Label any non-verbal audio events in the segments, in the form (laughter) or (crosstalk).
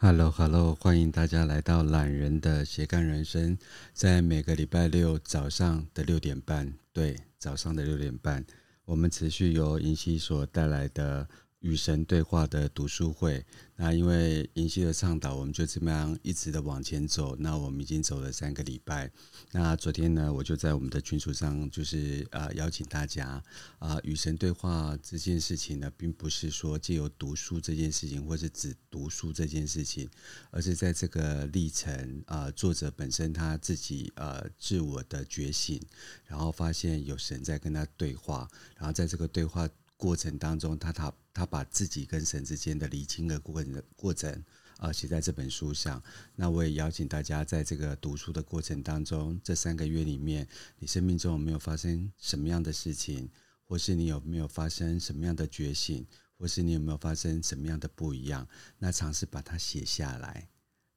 Hello，Hello，欢迎大家来到懒人的斜杠人生，在每个礼拜六早上的六点半，对，早上的六点半，我们持续由银溪所带来的。与神对话的读书会，那因为银溪的倡导，我们就这么样一直的往前走。那我们已经走了三个礼拜。那昨天呢，我就在我们的群组上，就是呃邀请大家啊，与神对话这件事情呢，并不是说借由读书这件事情，或是只读书这件事情，而是在这个历程啊，作者本身他自己呃自我的觉醒，然后发现有神在跟他对话，然后在这个对话。过程当中，他他他把自己跟神之间的理清的过程过程啊写在这本书上。那我也邀请大家在这个读书的过程当中，这三个月里面，你生命中有没有发生什么样的事情，或是你有没有发生什么样的觉醒，或是你有没有发生什么样的不一样？那尝试把它写下来。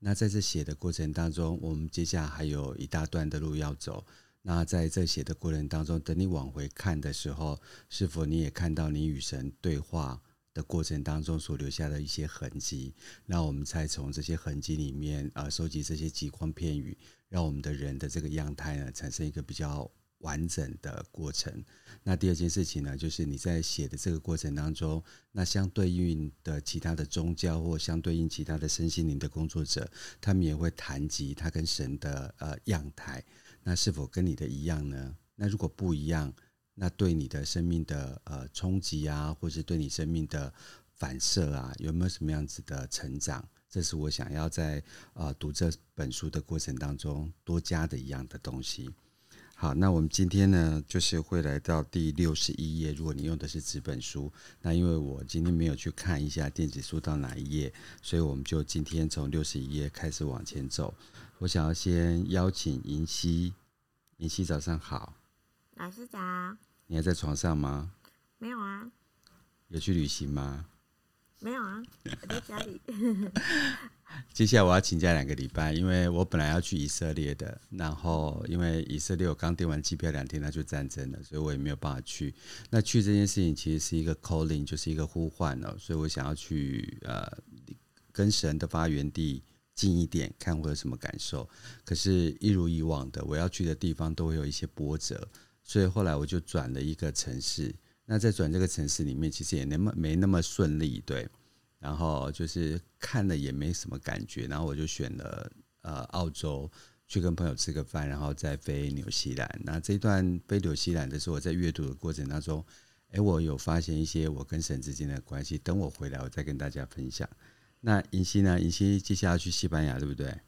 那在这写的过程当中，我们接下来还有一大段的路要走。那在这写的过程当中，等你往回看的时候，是否你也看到你与神对话的过程当中所留下的一些痕迹？那我们才从这些痕迹里面啊，收集这些极光片羽，让我们的人的这个样态呢，产生一个比较完整的过程。那第二件事情呢，就是你在写的这个过程当中，那相对应的其他的宗教或相对应其他的身心灵的工作者，他们也会谈及他跟神的呃样态。那是否跟你的一样呢？那如果不一样，那对你的生命的呃冲击啊，或是对你生命的反射啊，有没有什么样子的成长？这是我想要在啊、呃、读这本书的过程当中多加的一样的东西。好，那我们今天呢，就是会来到第六十一页。如果你用的是纸本书，那因为我今天没有去看一下电子书到哪一页，所以我们就今天从六十一页开始往前走。我想要先邀请银溪，银溪早上好，老师早。你还在床上吗？没有啊。有去旅行吗？没有啊，(laughs) 我在家里。(laughs) 接下来我要请假两个礼拜，因为我本来要去以色列的，然后因为以色列我刚订完机票两天，他就战争了，所以我也没有办法去。那去这件事情其实是一个 calling，就是一个呼唤哦，所以我想要去呃跟神的发源地。近一点看会有什么感受？可是，一如以往的，我要去的地方都会有一些波折，所以后来我就转了一个城市。那在转这个城市里面，其实也那么没那么顺利，对。然后就是看了也没什么感觉，然后我就选了呃澳洲去跟朋友吃个饭，然后再飞纽西兰。那这一段飞纽西兰的时候，我在阅读的过程当中，哎，我有发现一些我跟神之间的关系。等我回来，我再跟大家分享。那银溪呢？银溪接下来要去西班牙，对不对？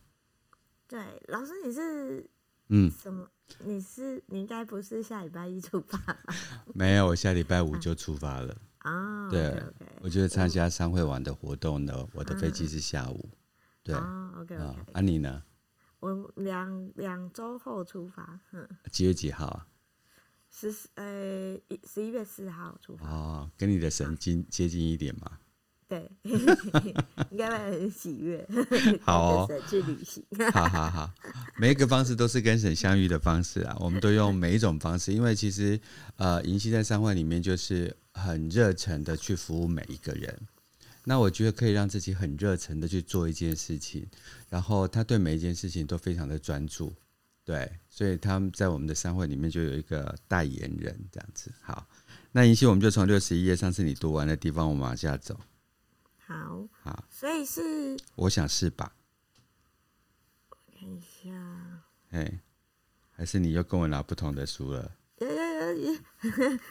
对，老师你是嗯什么？你是你应该不是下礼拜一出发吧？(laughs) 没有，我下礼拜五就出发了。啊，对，okay, okay, 我就是参加商会玩的活动呢。我的飞机是下午。啊、对，OK OK。啊，你呢？我两两周后出发。嗯，几月几号啊？十呃十一月四号出发。哦，跟你的神经接近一点嘛。对，(laughs) 应该会很喜悦。好哦，去旅行。好好好，每一个方式都是跟神相遇的方式啊。我们都用每一种方式，因为其实呃，银溪在商会里面就是很热忱的去服务每一个人。那我觉得可以让自己很热忱的去做一件事情，然后他对每一件事情都非常的专注。对，所以他们在我们的商会里面就有一个代言人这样子。好，那银溪我们就从六十一页，上次你读完的地方，我们往下走。好，好，所以是，我想是吧？我看一下，哎，还是你又跟我拿不同的书了？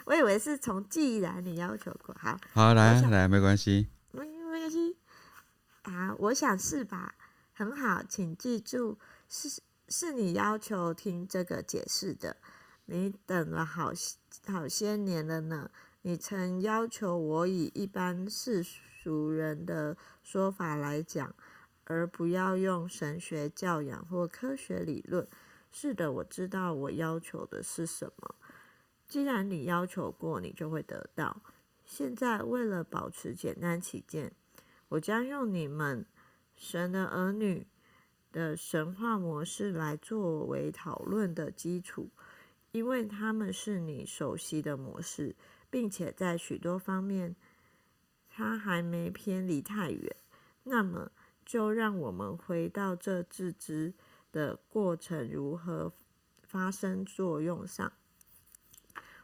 我以为是从既然你要求过，好，好，来来，没关系，没没关系，啊，我想是吧？很好，请记住，是是你要求听这个解释的，你等了好好些年了呢。你曾要求我以一般世俗人的说法来讲，而不要用神学教养或科学理论。是的，我知道我要求的是什么。既然你要求过，你就会得到。现在为了保持简单起见，我将用你们神的儿女的神话模式来作为讨论的基础，因为他们是你熟悉的模式。并且在许多方面，他还没偏离太远。那么，就让我们回到这自知的过程如何发生作用上。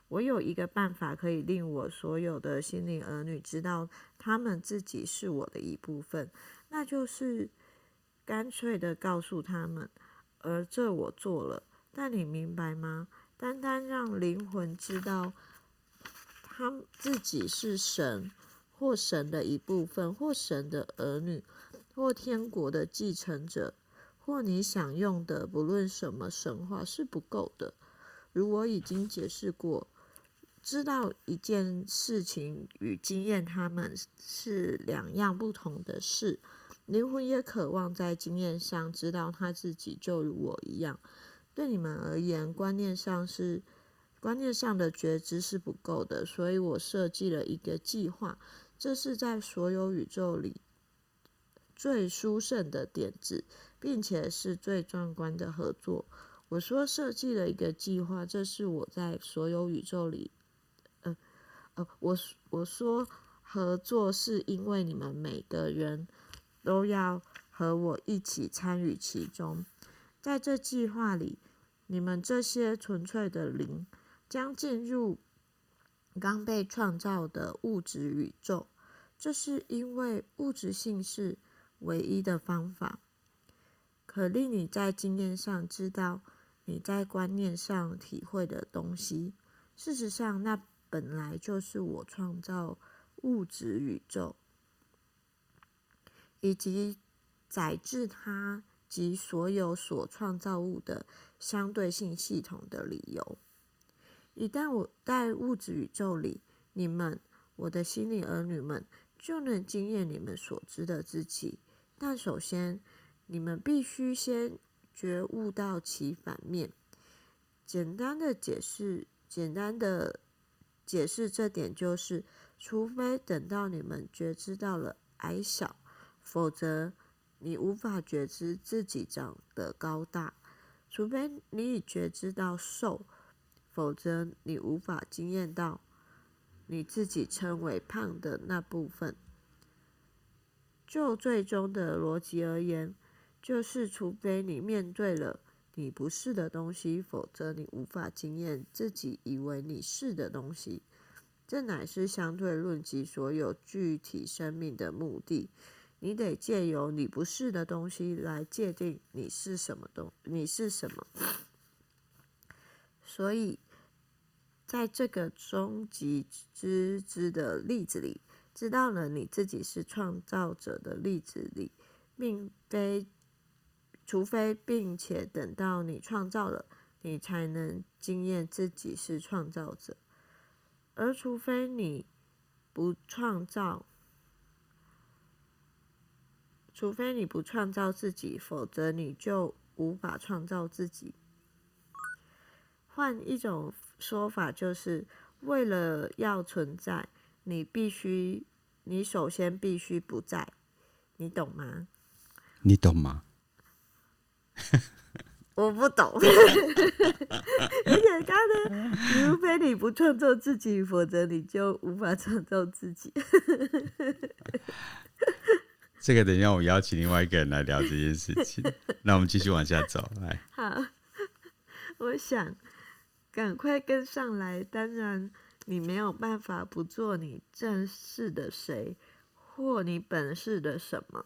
我有一个办法可以令我所有的心灵儿女知道，他们自己是我的一部分，那就是干脆的告诉他们，而这我做了。但你明白吗？单单让灵魂知道，他自己是神，或神的一部分，或神的儿女，或天国的继承者，或你想用的不论什么神话是不够的。如我已经解释过。知道一件事情与经验，他们是两样不同的事。灵魂也渴望在经验上知道他自己就如我一样。对你们而言，观念上是观念上的觉知是不够的，所以我设计了一个计划。这是在所有宇宙里最殊胜的点子，并且是最壮观的合作。我说设计了一个计划，这是我在所有宇宙里。呃，呃我我说合作是因为你们每个人都要和我一起参与其中，在这计划里，你们这些纯粹的灵将进入刚被创造的物质宇宙。这是因为物质性是唯一的方法，可令你在经验上知道你在观念上体会的东西。事实上，那。本来就是我创造物质宇宙，以及载置它及所有所创造物的相对性系统的理由。一旦我在物质宇宙里，你们，我的心灵儿女们，就能惊艳你们所知的自己。但首先，你们必须先觉悟到其反面。简单的解释，简单的。解释这点就是，除非等到你们觉知到了矮小，否则你无法觉知自己长得高大；除非你已觉知到瘦，否则你无法经验到你自己称为胖的那部分。就最终的逻辑而言，就是除非你面对了。你不是的东西，否则你无法经验自己以为你是的东西。这乃是相对论及所有具体生命的目的。你得借由你不是的东西来界定你是什么东，你是什么。所以，在这个终极之知的例子里，知道了你自己是创造者的例子里，并非。除非并且等到你创造了，你才能经验自己是创造者；而除非你不创造，除非你不创造自己，否则你就无法创造自己。换一种说法，就是为了要存在，你必须，你首先必须不在，你懂吗？你懂吗？(laughs) 我不懂，(laughs) 而且他的，除非你不创造自己，否则你就无法创造自己。(laughs) 这个等一下我邀请另外一个人来聊这件事情。那我们继续往下走，来。好，我想赶快跟上来。当然，你没有办法不做你正式的谁，或你本是的什么。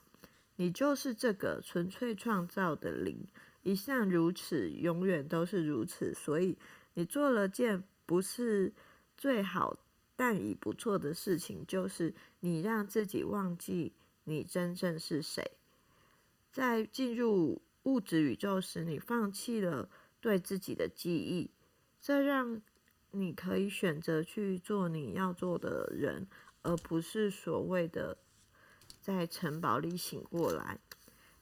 你就是这个纯粹创造的灵，一向如此，永远都是如此。所以你做了件不是最好，但已不错的事情，就是你让自己忘记你真正是谁。在进入物质宇宙时，你放弃了对自己的记忆，这让你可以选择去做你要做的人，而不是所谓的。在城堡里醒过来，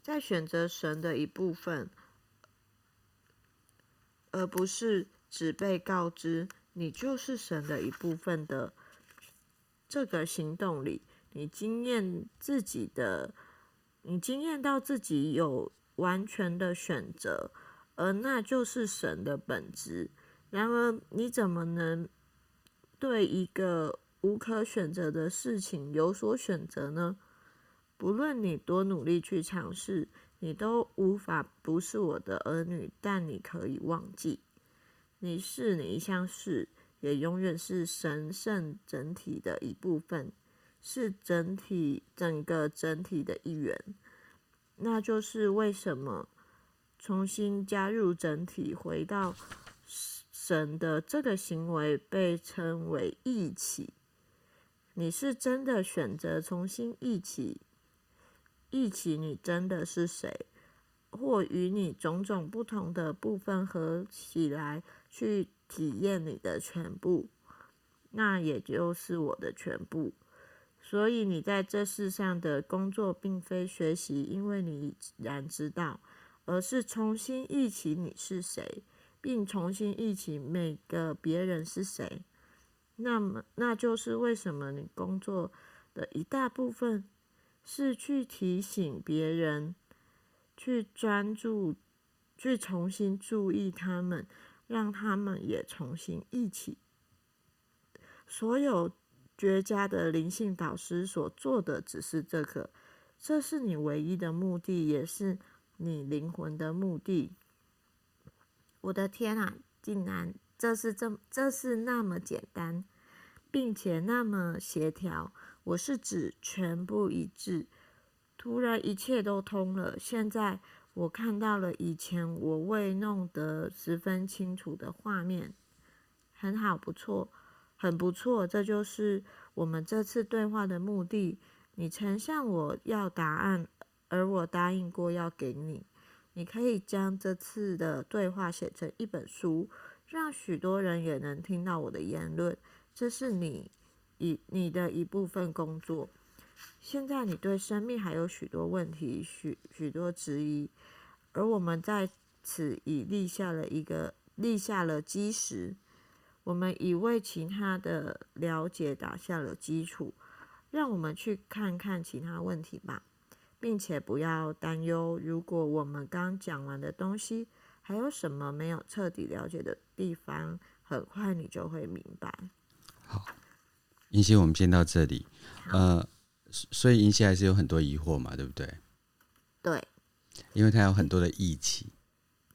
在选择神的一部分，而不是只被告知你就是神的一部分的这个行动里，你经验自己的，你经验到自己有完全的选择，而那就是神的本质。然而，你怎么能对一个无可选择的事情有所选择呢？不论你多努力去尝试，你都无法不是我的儿女。但你可以忘记，你是你一向是，也永远是神圣整体的一部分，是整体整个整体的一员。那就是为什么重新加入整体，回到神的这个行为被称为忆起。你是真的选择重新忆起。忆起你真的是谁，或与你种种不同的部分合起来去体验你的全部，那也就是我的全部。所以你在这世上的工作，并非学习，因为你已然知道，而是重新忆起你是谁，并重新忆起每个别人是谁。那么，那就是为什么你工作的一大部分。是去提醒别人，去专注，去重新注意他们，让他们也重新忆起。所有绝佳的灵性导师所做的只是这个，这是你唯一的目的，也是你灵魂的目的。我的天啊，竟然这是这这是那么简单，并且那么协调。我是指全部一致，突然一切都通了。现在我看到了以前我未弄得十分清楚的画面，很好，不错，很不错。这就是我们这次对话的目的。你曾向我要答案，而我答应过要给你。你可以将这次的对话写成一本书，让许多人也能听到我的言论。这是你。以你的一部分工作，现在你对生命还有许多问题，许许多质疑，而我们在此已立下了一个立下了基石，我们已为其他的了解打下了基础，让我们去看看其他问题吧，并且不要担忧，如果我们刚讲完的东西还有什么没有彻底了解的地方，很快你就会明白。好。银溪，我们先到这里。呃，所以银溪还是有很多疑惑嘛，对不对？对，因为他有很多的义气，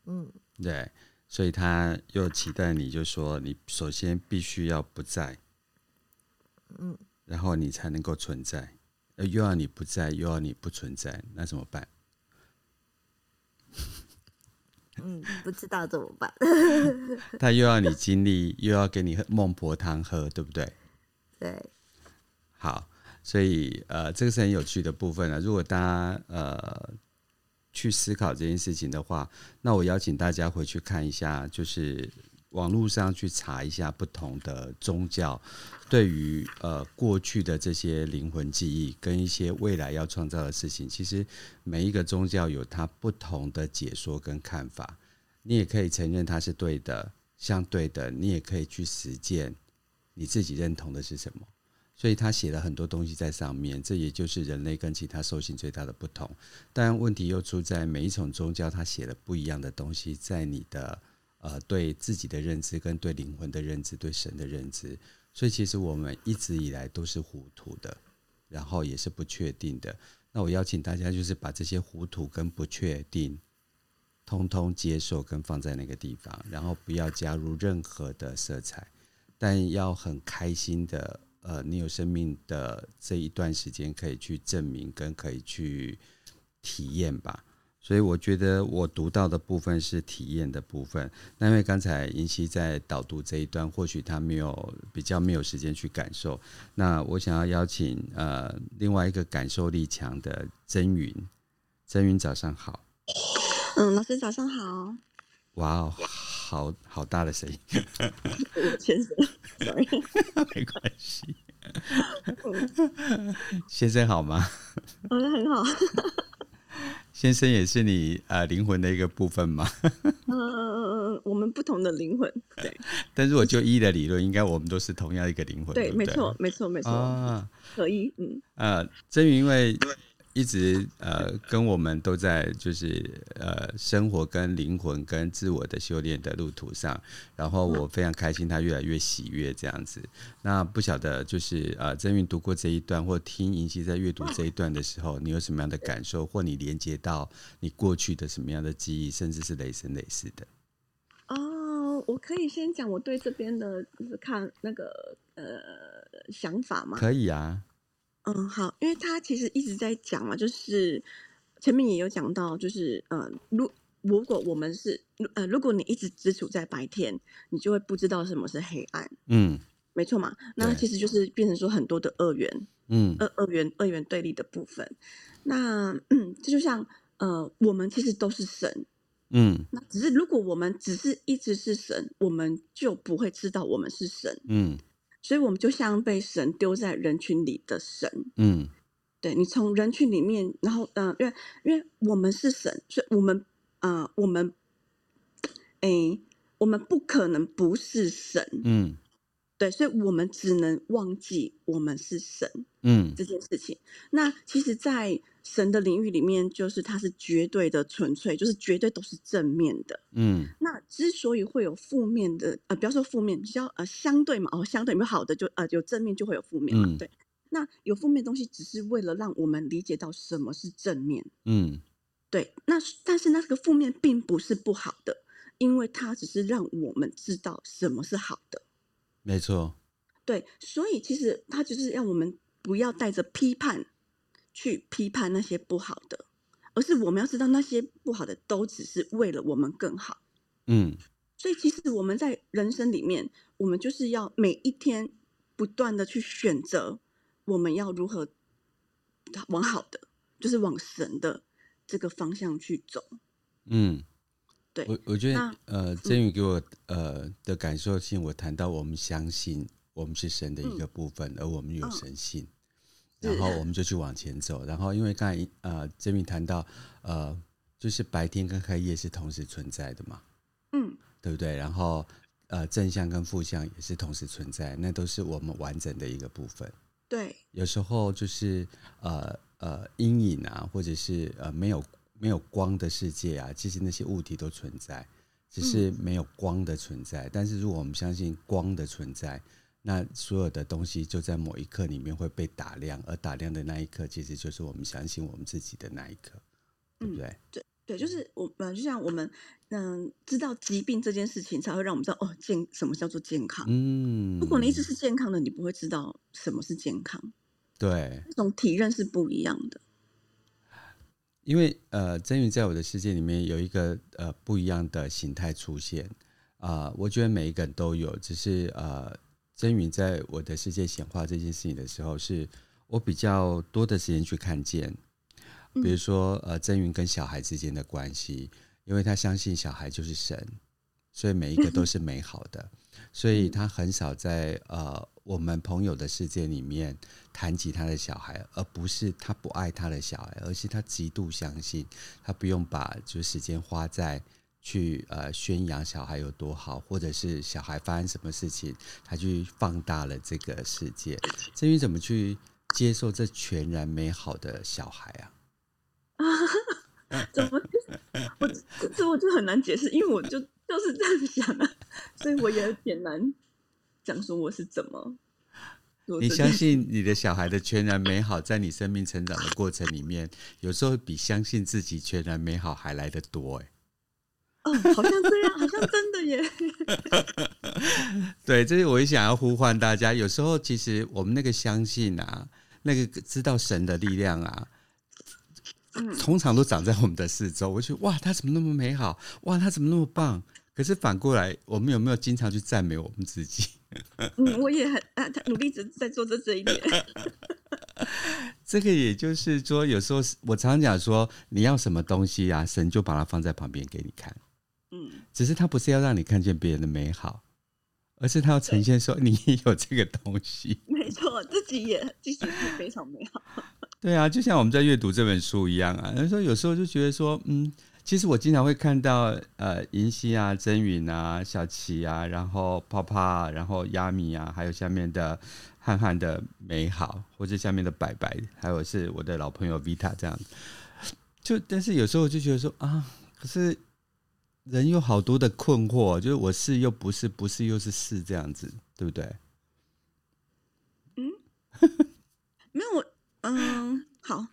嗯，对，所以他又期待你就说，你首先必须要不在，嗯，然后你才能够存在，呃，又要你不在，又要你不存在，那怎么办？(laughs) 嗯，不知道怎么办。(laughs) 他又要你经历，又要给你孟婆汤喝，对不对？(laughs) 对，好，所以呃，这个是很有趣的部分了。如果大家呃去思考这件事情的话，那我邀请大家回去看一下，就是网络上去查一下不同的宗教对于呃过去的这些灵魂记忆跟一些未来要创造的事情，其实每一个宗教有它不同的解说跟看法。你也可以承认它是对的，相对的，你也可以去实践。你自己认同的是什么？所以他写了很多东西在上面，这也就是人类跟其他兽性最大的不同。但，问题又出在每一种宗教，他写了不一样的东西，在你的呃对自己的认知、跟对灵魂的认知、对神的认知。所以，其实我们一直以来都是糊涂的，然后也是不确定的。那我邀请大家，就是把这些糊涂跟不确定，通通接受跟放在那个地方，然后不要加入任何的色彩。但要很开心的，呃，你有生命的这一段时间可以去证明跟可以去体验吧。所以我觉得我读到的部分是体验的部分。那因为刚才银溪在导读这一段，或许他没有比较没有时间去感受。那我想要邀请呃另外一个感受力强的曾云，曾云早上好。嗯，老师早上好。哇哦。好好大的声音，先生，sorry，(laughs) 没关系。先生好吗？我的很好。先生也是你呃灵魂的一个部分吗？(laughs) 嗯嗯嗯嗯，我们不同的灵魂，对。但如果就一的理论，应该我们都是同样一个灵魂，对，对，对，没错，没错，没错。啊，可以，嗯。呃，真云，因为一直呃跟我们都在就是呃生活跟灵魂跟自我的修炼的路途上，然后我非常开心，他越来越喜悦这样子。那不晓得就是呃曾韵读过这一段，或听银溪在阅读这一段的时候，你有什么样的感受，或你连接到你过去的什么样的记忆，甚至是累生累世的？哦，我可以先讲我对这边的就是看那个呃想法吗？可以啊。嗯，好，因为他其实一直在讲嘛，就是前面也有讲到，就是呃，如如果我们是呃，如果你一直只处在白天，你就会不知道什么是黑暗。嗯，没错嘛，那其实就是变成说很多的二元，嗯，二二元二元对立的部分。那嗯，这就像呃，我们其实都是神，嗯，那只是如果我们只是一直是神，我们就不会知道我们是神，嗯。所以我们就像被神丢在人群里的神，嗯，对，你从人群里面，然后，嗯、呃，因为因为我们是神，所以我们，呃，我们，哎，我们不可能不是神，嗯。对，所以我们只能忘记我们是神，嗯，这件事情。那其实，在神的领域里面，就是它是绝对的纯粹，就是绝对都是正面的，嗯。那之所以会有负面的，呃，不要说负面，比较呃相对嘛，哦，相对有没有好的就呃有正面就会有负面嘛，嗯、对。那有负面的东西，只是为了让我们理解到什么是正面，嗯，对。那但是那个负面并不是不好的，因为它只是让我们知道什么是好的。没错，对，所以其实他就是要我们不要带着批判去批判那些不好的，而是我们要知道那些不好的都只是为了我们更好。嗯，所以其实我们在人生里面，我们就是要每一天不断的去选择，我们要如何往好的，就是往神的这个方向去走。嗯。对我我觉得呃，曾宇给我呃的感受性，我谈到我们相信我们是神的一个部分，嗯、而我们有神性，哦、然后我们就去往前走。然后因为刚才呃，曾宇谈到呃，就是白天跟黑夜是同时存在的嘛，嗯，对不对？然后呃，正向跟负向也是同时存在，那都是我们完整的一个部分。对，有时候就是呃呃阴影啊，或者是呃没有。没有光的世界啊，其实那些物体都存在，只是没有光的存在。嗯、但是如果我们相信光的存在，那所有的东西就在某一刻里面会被打亮，而打亮的那一刻，其实就是我们相信我们自己的那一刻，对不对？嗯、对对，就是我们就像我们嗯，知道疾病这件事情，才会让我们知道哦，健什么叫做健康。嗯，如果你一直是健康的，你不会知道什么是健康。对，那种体认是不一样的。因为呃，真云在我的世界里面有一个呃不一样的形态出现啊、呃，我觉得每一个人都有，只是呃，真云在我的世界显化这件事情的时候，是我比较多的时间去看见，比如说呃，真云跟小孩之间的关系，因为他相信小孩就是神，所以每一个都 (laughs) 是美好的，所以他很少在呃。我们朋友的世界里面谈及他的小孩，而不是他不爱他的小孩，而是他极度相信他不用把就时间花在去呃宣扬小孩有多好，或者是小孩发生什么事情，他去放大了这个世界。至于怎么去接受这全然美好的小孩啊？啊，(laughs) 怎么？我这我就很难解释，因为我就就是这样想的，所以我也有点难。讲说我是怎么？(laughs) 你相信你的小孩的全然美好，在你生命成长的过程里面，有时候比相信自己全然美好还来得多哎。哦，好像这样，好像真的耶。(laughs) 对，这是我也想要呼唤大家。有时候其实我们那个相信啊，那个知道神的力量啊，通常都长在我们的四周。我觉得哇，他怎么那么美好？哇，他怎么那么棒？可是反过来，我们有没有经常去赞美我们自己？(laughs) 嗯，我也很啊，努力着在做着这一点。(laughs) 这个也就是说，有时候我常常讲说，你要什么东西啊，神就把它放在旁边给你看。嗯，只是他不是要让你看见别人的美好，而是他要呈现说你也有这个东西。(laughs) 没错，自己也其实是非常美好。对啊，就像我们在阅读这本书一样啊。他说有时候就觉得说，嗯。其实我经常会看到，呃，银溪啊、真云啊、小琪啊，然后泡泡，然后亚米啊，还有下面的，汉汉的美好，或者下面的白白，还有是我的老朋友 Vita 这样。就但是有时候我就觉得说啊，可是人有好多的困惑，就是我是又不是，不是又是是这样子，对不对？嗯，没有，嗯，好，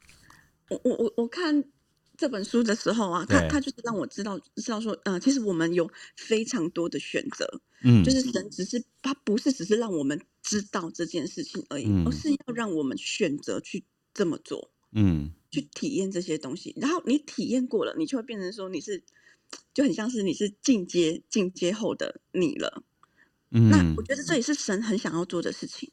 我我我我看。这本书的时候啊，他他就是让我知道知道说，呃，其实我们有非常多的选择，嗯，就是神只是他不是只是让我们知道这件事情而已，嗯，而是要让我们选择去这么做，嗯，去体验这些东西。然后你体验过了，你就会变成说你是就很像是你是进阶进阶后的你了，嗯，那我觉得这也是神很想要做的事情，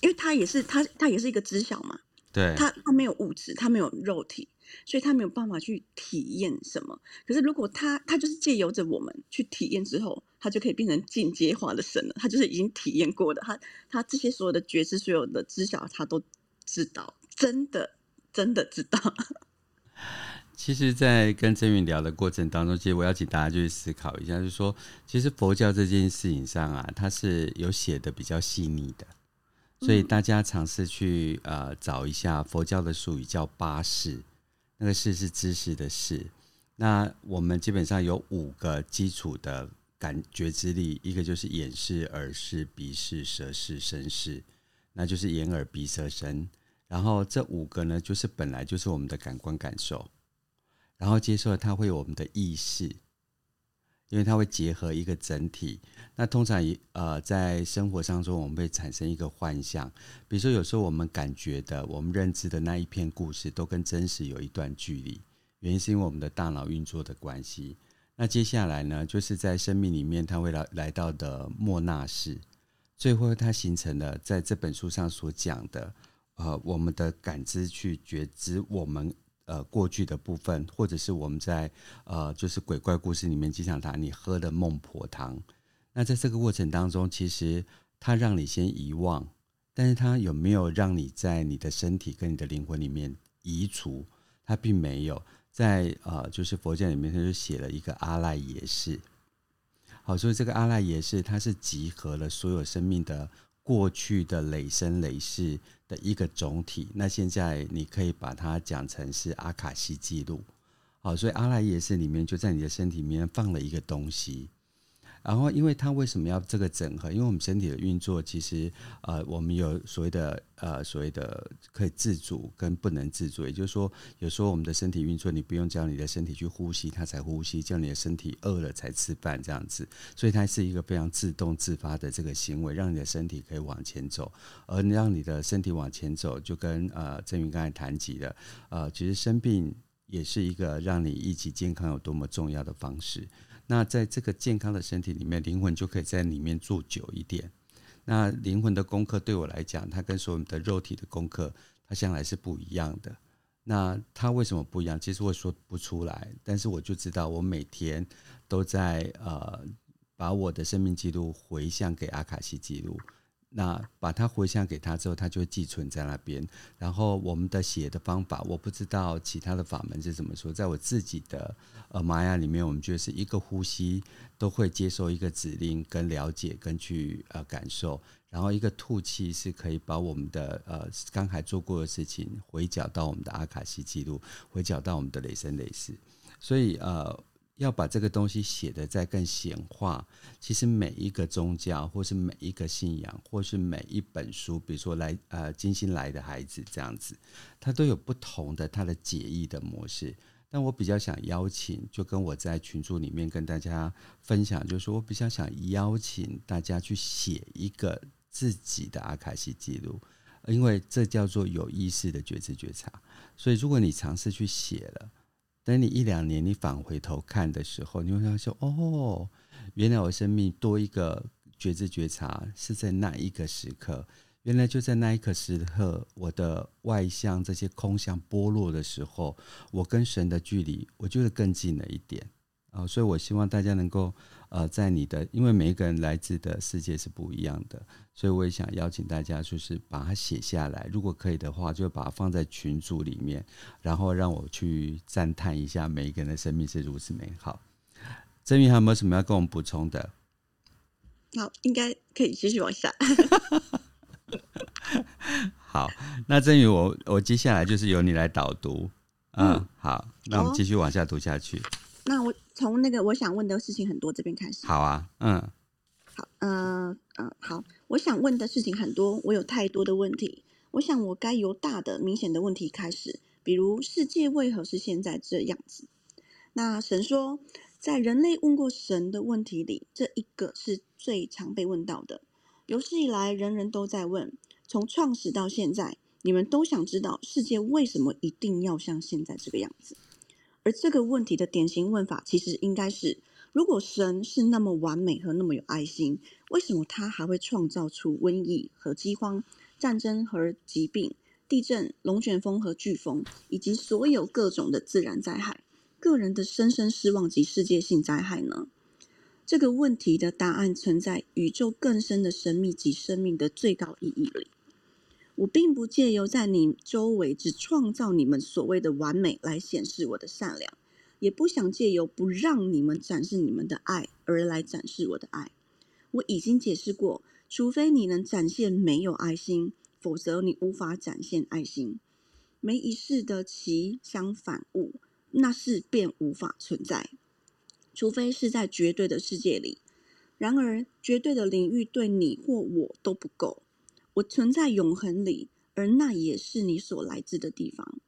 因为他也是他他也是一个知晓嘛，对，他他没有物质，他没有肉体。所以他没有办法去体验什么，可是如果他他就是借由着我们去体验之后，他就可以变成进阶化的神了。他就是已经体验过的，他他这些所有的觉知、所有的知晓，他都知道，真的真的知道。(laughs) 其实，在跟曾云聊的过程当中，其实我要请大家去思考一下，就是说，其实佛教这件事情上啊，它是有写的比较细腻的，所以大家尝试去呃找一下佛教的术语叫八识。那个识是知识的识，那我们基本上有五个基础的感觉之力，一个就是眼视、耳视、鼻视、舌视、身视，那就是眼耳鼻舌身。然后这五个呢，就是本来就是我们的感官感受，然后接受了它会有我们的意识。因为它会结合一个整体，那通常一呃，在生活当中，我们会产生一个幻象，比如说有时候我们感觉的、我们认知的那一片故事，都跟真实有一段距离，原因是因为我们的大脑运作的关系。那接下来呢，就是在生命里面，它会来来到的莫那式，最后它形成了在这本书上所讲的，呃，我们的感知去觉知我们。呃，过去的部分，或者是我们在呃，就是鬼怪故事里面经常谈你喝的孟婆汤。那在这个过程当中，其实它让你先遗忘，但是它有没有让你在你的身体跟你的灵魂里面移除？它并没有。在呃，就是佛教里面，他就写了一个阿赖耶识。好，所以这个阿赖耶识，它是集合了所有生命的。过去的累生累世的一个总体，那现在你可以把它讲成是阿卡西记录，好，所以阿赖耶识里面就在你的身体里面放了一个东西。然后，因为它为什么要这个整合？因为我们身体的运作，其实呃，我们有所谓的呃，所谓的可以自主跟不能自主。也就是说，有时候我们的身体运作，你不用叫你的身体去呼吸，它才呼吸；叫你的身体饿了才吃饭，这样子。所以它是一个非常自动自发的这个行为，让你的身体可以往前走。而让你的身体往前走，就跟呃郑云刚才谈及的，呃，其实生病也是一个让你一起健康有多么重要的方式。那在这个健康的身体里面，灵魂就可以在里面住久一点。那灵魂的功课对我来讲，它跟所有的肉体的功课，它向来是不一样的。那它为什么不一样？其实我说不出来，但是我就知道，我每天都在呃，把我的生命记录回向给阿卡西记录。那把它回向给他之后，他就会寄存在那边。然后我们的写的方法，我不知道其他的法门是怎么说。在我自己的呃玛雅里面，我们觉得是一个呼吸都会接受一个指令，跟了解，跟去呃感受。然后一个吐气是可以把我们的呃刚才做过的事情回缴到我们的阿卡西记录，回缴到我们的累生累世。所以呃。要把这个东西写得再更显化，其实每一个宗教，或是每一个信仰，或是每一本书，比如说来呃金星来的孩子这样子，它都有不同的它的解译的模式。但我比较想邀请，就跟我在群组里面跟大家分享，就是我比较想邀请大家去写一个自己的阿卡西记录，因为这叫做有意识的觉知觉察。所以如果你尝试去写了。等你一两年，你返回头看的时候，你会想说哦，原来我生命多一个觉知觉察是在那一个时刻。原来就在那一刻时刻，我的外向这些空相剥落的时候，我跟神的距离，我就是更近了一点。啊，所以我希望大家能够，呃，在你的，因为每一个人来自的世界是不一样的，所以我也想邀请大家，就是把它写下来，如果可以的话，就把它放在群组里面，然后让我去赞叹一下每一个人的生命是如此美好。曾云还有没有什么要跟我们补充的？好，应该可以继续往下。(laughs) 好，那正宇，我我接下来就是由你来导读。嗯，嗯，好，那我们继续往下读下去。哦、那我从那个我想问的事情很多这边开始。好啊，嗯，好，嗯、呃、嗯、呃，好，我想问的事情很多，我有太多的问题。我想我该由大的、明显的问题开始，比如世界为何是现在这样子？那神说，在人类问过神的问题里，这一个是最常被问到的。有史以来，人人都在问，从创始到现在。你们都想知道世界为什么一定要像现在这个样子？而这个问题的典型问法，其实应该是：如果神是那么完美和那么有爱心，为什么他还会创造出瘟疫和饥荒、战争和疾病、地震、龙卷风和飓风，以及所有各种的自然灾害、个人的深深失望及世界性灾害呢？这个问题的答案存在宇宙更深的神秘及生命的最高意义里。我并不借由在你周围只创造你们所谓的完美来显示我的善良，也不想借由不让你们展示你们的爱而来展示我的爱。我已经解释过，除非你能展现没有爱心，否则你无法展现爱心。没一世的其相反物，那是便无法存在，除非是在绝对的世界里。然而，绝对的领域对你或我都不够。我存在永恒里，而那也是你所来自的地方。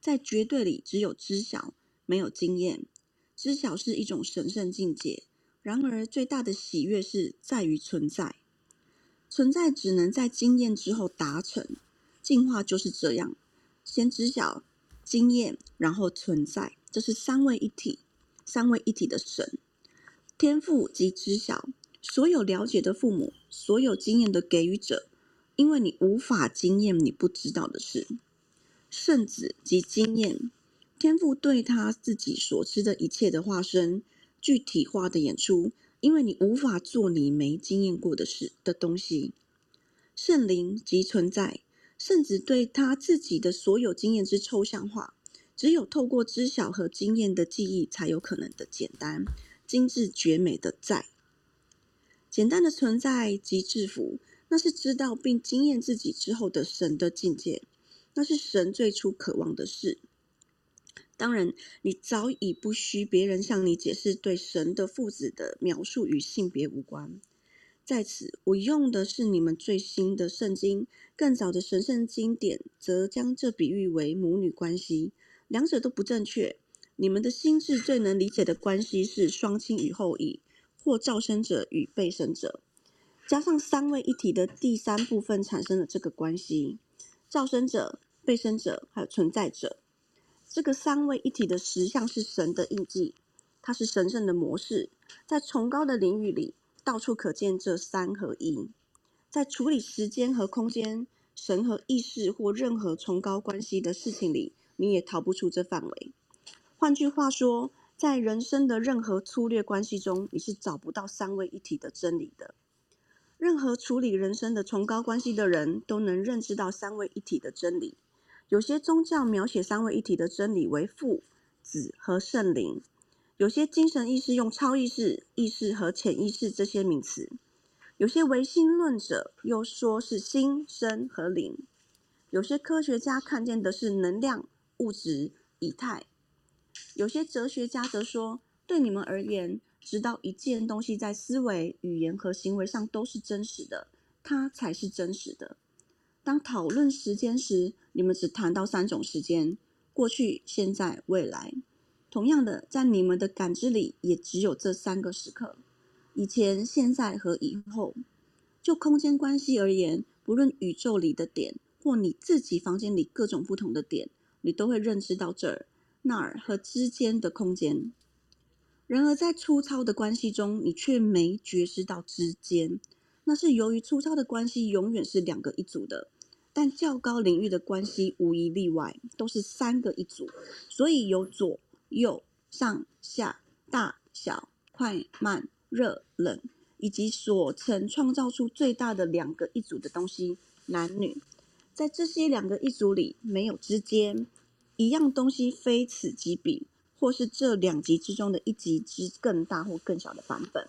在绝对里，只有知晓，没有经验。知晓是一种神圣境界。然而，最大的喜悦是在于存在。存在只能在经验之后达成。进化就是这样：先知晓、经验，然后存在。这是三位一体，三位一体的神。天赋即知晓，所有了解的父母，所有经验的给予者。因为你无法经验你不知道的事，圣子及经验，天父对他自己所知的一切的化身，具体化的演出。因为你无法做你没经验过的事的东西，圣灵及存在，圣子对他自己的所有经验之抽象化，只有透过知晓和经验的记忆才有可能的简单、精致、绝美的在，简单的存在及制服。那是知道并经验自己之后的神的境界，那是神最初渴望的事。当然，你早已不需别人向你解释，对神的父子的描述与性别无关。在此，我用的是你们最新的圣经，更早的神圣经典则将这比喻为母女关系，两者都不正确。你们的心智最能理解的关系是双亲与后裔，或造生者与被生者。加上三位一体的第三部分产生了这个关系：造生者、被生者还有存在者。这个三位一体的实相是神的印记，它是神圣的模式，在崇高的领域里到处可见这三合一。在处理时间和空间、神和意识或任何崇高关系的事情里，你也逃不出这范围。换句话说，在人生的任何粗略关系中，你是找不到三位一体的真理的。任何处理人生的崇高关系的人都能认知到三位一体的真理。有些宗教描写三位一体的真理为父、子和圣灵；有些精神意识用超意识、意识和潜意识这些名词；有些唯心论者又说是心、身和灵；有些科学家看见的是能量、物质、以太；有些哲学家则说，对你们而言。直到一件东西在思维、语言和行为上都是真实的，它才是真实的。当讨论时间时，你们只谈到三种时间：过去、现在、未来。同样的，在你们的感知里，也只有这三个时刻：以前、现在和以后。就空间关系而言，不论宇宙里的点，或你自己房间里各种不同的点，你都会认知到这儿、那儿和之间的空间。然而，在粗糙的关系中，你却没觉知到之间。那是由于粗糙的关系永远是两个一组的，但较高领域的关系无一例外都是三个一组。所以有左右、上下、大小、快慢、热冷，以及所曾创造出最大的两个一组的东西——男女。在这些两个一组里，没有之间。一样东西非此即彼。或是这两极之中的一极之更大或更小的版本，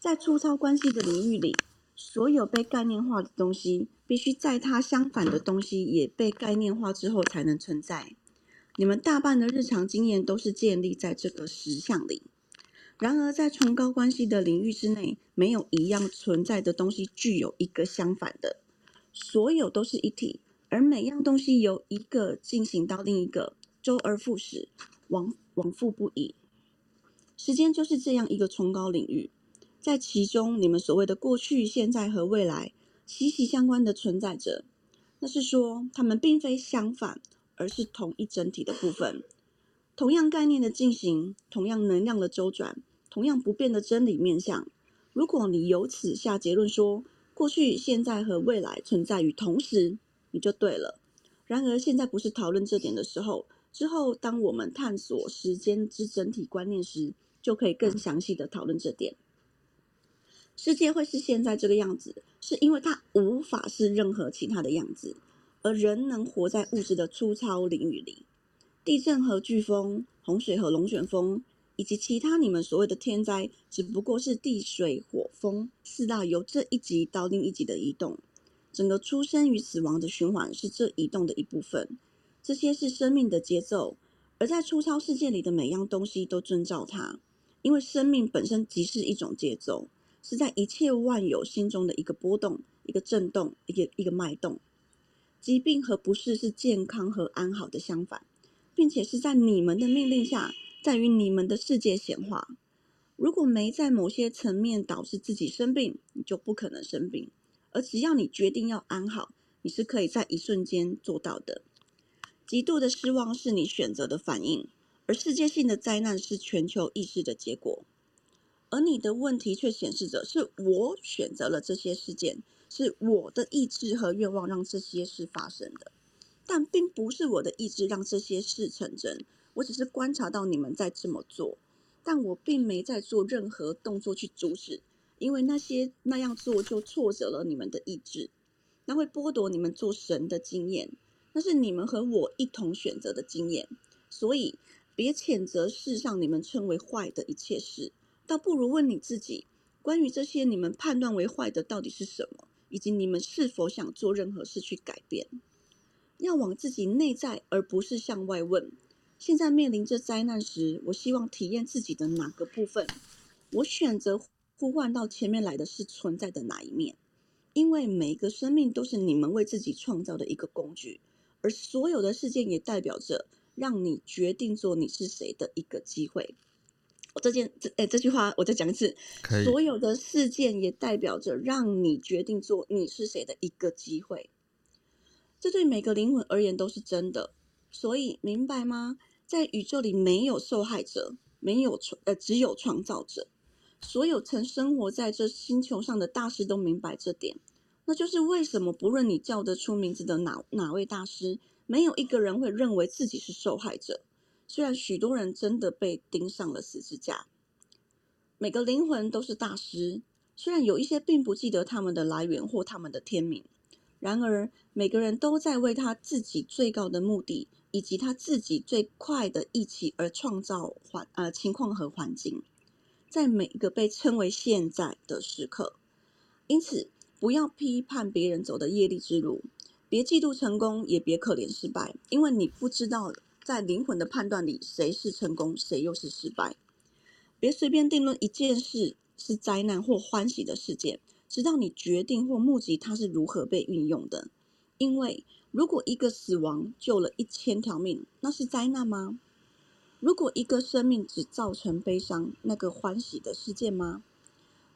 在粗糙关系的领域里，所有被概念化的东西，必须在它相反的东西也被概念化之后才能存在。你们大半的日常经验都是建立在这个实相里。然而，在崇高关系的领域之内，没有一样存在的东西具有一个相反的，所有都是一体，而每样东西由一个进行到另一个，周而复始，往往复不已。时间就是这样一个崇高领域。在其中，你们所谓的过去、现在和未来息息相关的存在着。那是说，它们并非相反，而是同一整体的部分。同样概念的进行，同样能量的周转，同样不变的真理面向。如果你由此下结论说，过去、现在和未来存在于同时，你就对了。然而，现在不是讨论这点的时候。之后，当我们探索时间之整体观念时，就可以更详细的讨论这点。世界会是现在这个样子，是因为它无法是任何其他的样子，而人能活在物质的粗糙领域里。地震和飓风、洪水和龙卷风，以及其他你们所谓的天灾，只不过是地水火风四大由这一级到另一级的移动。整个出生与死亡的循环是这移动的一部分。这些是生命的节奏，而在粗糙世界里的每样东西都遵照它，因为生命本身即是一种节奏。是在一切万有心中的一个波动、一个震动、一个一个脉动。疾病和不适是健康和安好的相反，并且是在你们的命令下，在于你们的世界显化。如果没在某些层面导致自己生病，你就不可能生病。而只要你决定要安好，你是可以在一瞬间做到的。极度的失望是你选择的反应，而世界性的灾难是全球意识的结果。而你的问题却显示着，是我选择了这些事件，是我的意志和愿望让这些事发生的，但并不是我的意志让这些事成真。我只是观察到你们在这么做，但我并没在做任何动作去阻止，因为那些那样做就挫折了你们的意志，那会剥夺你们做神的经验，那是你们和我一同选择的经验。所以，别谴责世上你们称为坏的一切事。倒不如问你自己，关于这些你们判断为坏的到底是什么，以及你们是否想做任何事去改变？要往自己内在，而不是向外问。现在面临这灾难时，我希望体验自己的哪个部分？我选择呼唤到前面来的是存在的哪一面？因为每一个生命都是你们为自己创造的一个工具，而所有的事件也代表着让你决定做你是谁的一个机会。我这件这哎，这句话我再讲一次。所有的事件也代表着让你决定做你是谁的一个机会。这对每个灵魂而言都是真的。所以明白吗？在宇宙里没有受害者，没有创呃，只有创造者。所有曾生活在这星球上的大师都明白这点。那就是为什么不论你叫得出名字的哪哪位大师，没有一个人会认为自己是受害者。虽然许多人真的被钉上了十字架，每个灵魂都是大师。虽然有一些并不记得他们的来源或他们的天命，然而每个人都在为他自己最高的目的以及他自己最快的一起而创造环呃情况和环境，在每一个被称为现在的时刻。因此，不要批判别人走的业力之路，别嫉妒成功，也别可怜失败，因为你不知道。在灵魂的判断里，谁是成功，谁又是失败？别随便定论一件事是灾难或欢喜的事件，直到你决定或目击它是如何被运用的。因为如果一个死亡救了一千条命，那是灾难吗？如果一个生命只造成悲伤，那个欢喜的事件吗？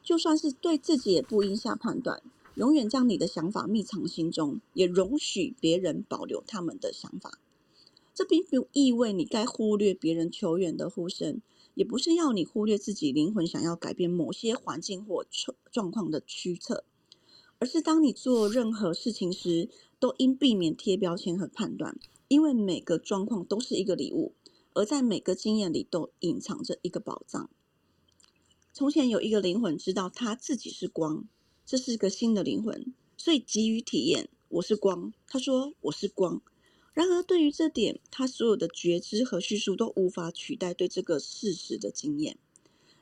就算是对自己也不应下判断，永远将你的想法密藏心中，也容许别人保留他们的想法。这并不意味你该忽略别人求援的呼声，也不是要你忽略自己灵魂想要改变某些环境或状况的驱策，而是当你做任何事情时，都应避免贴标签和判断，因为每个状况都是一个礼物，而在每个经验里都隐藏着一个宝藏。从前有一个灵魂知道他自己是光，这是个新的灵魂，所以急于体验我是光。他说我是光。然而，对于这点，他所有的觉知和叙述都无法取代对这个事实的经验。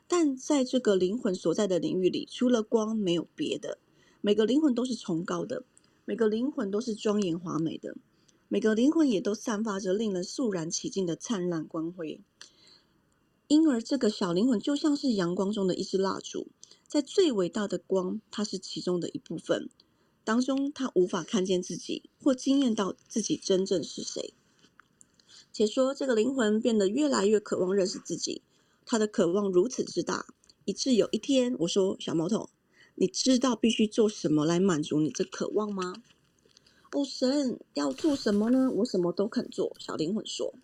但在这个灵魂所在的领域里，除了光，没有别的，每个灵魂都是崇高的，每个灵魂都是庄严华美的，每个灵魂也都散发着令人肃然起敬的灿烂光辉。因而，这个小灵魂就像是阳光中的一支蜡烛，在最伟大的光，它是其中的一部分。当中，它无法看见自己，或惊艳到自己真正是谁。且说，这个灵魂变得越来越渴望认识自己，他的渴望如此之大，以致有一天，我说：“小毛头，你知道必须做什么来满足你这渴望吗？”“哦，神，要做什么呢？我什么都肯做。”小灵魂说。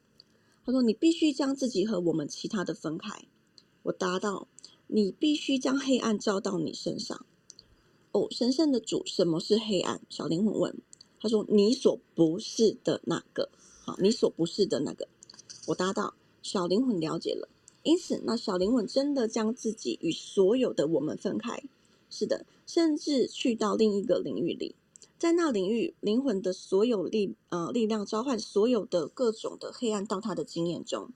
他说：“你必须将自己和我们其他的分开。”我答道：“你必须将黑暗照到你身上。”哦，神圣的主，什么是黑暗？小灵魂问。他说：“你所不是的那个。”好，你所不是的那个。我答道：“小灵魂了解了。”因此，那小灵魂真的将自己与所有的我们分开。是的，甚至去到另一个领域里。在那领域，灵魂的所有力，呃，力量召唤所有的各种的黑暗到他的经验中。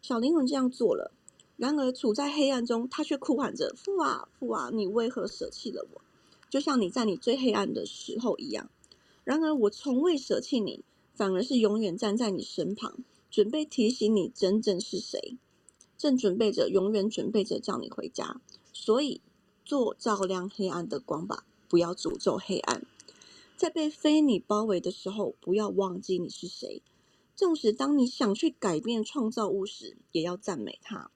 小灵魂这样做了，然而处在黑暗中，他却哭喊着：“父啊，父啊，你为何舍弃了我？就像你在你最黑暗的时候一样。然而我从未舍弃你，反而是永远站在你身旁，准备提醒你真正是谁，正准备着，永远准备着叫你回家。所以，做照亮黑暗的光吧，不要诅咒黑暗。”在被非你包围的时候，不要忘记你是谁。纵使当你想去改变创造物时，也要赞美它，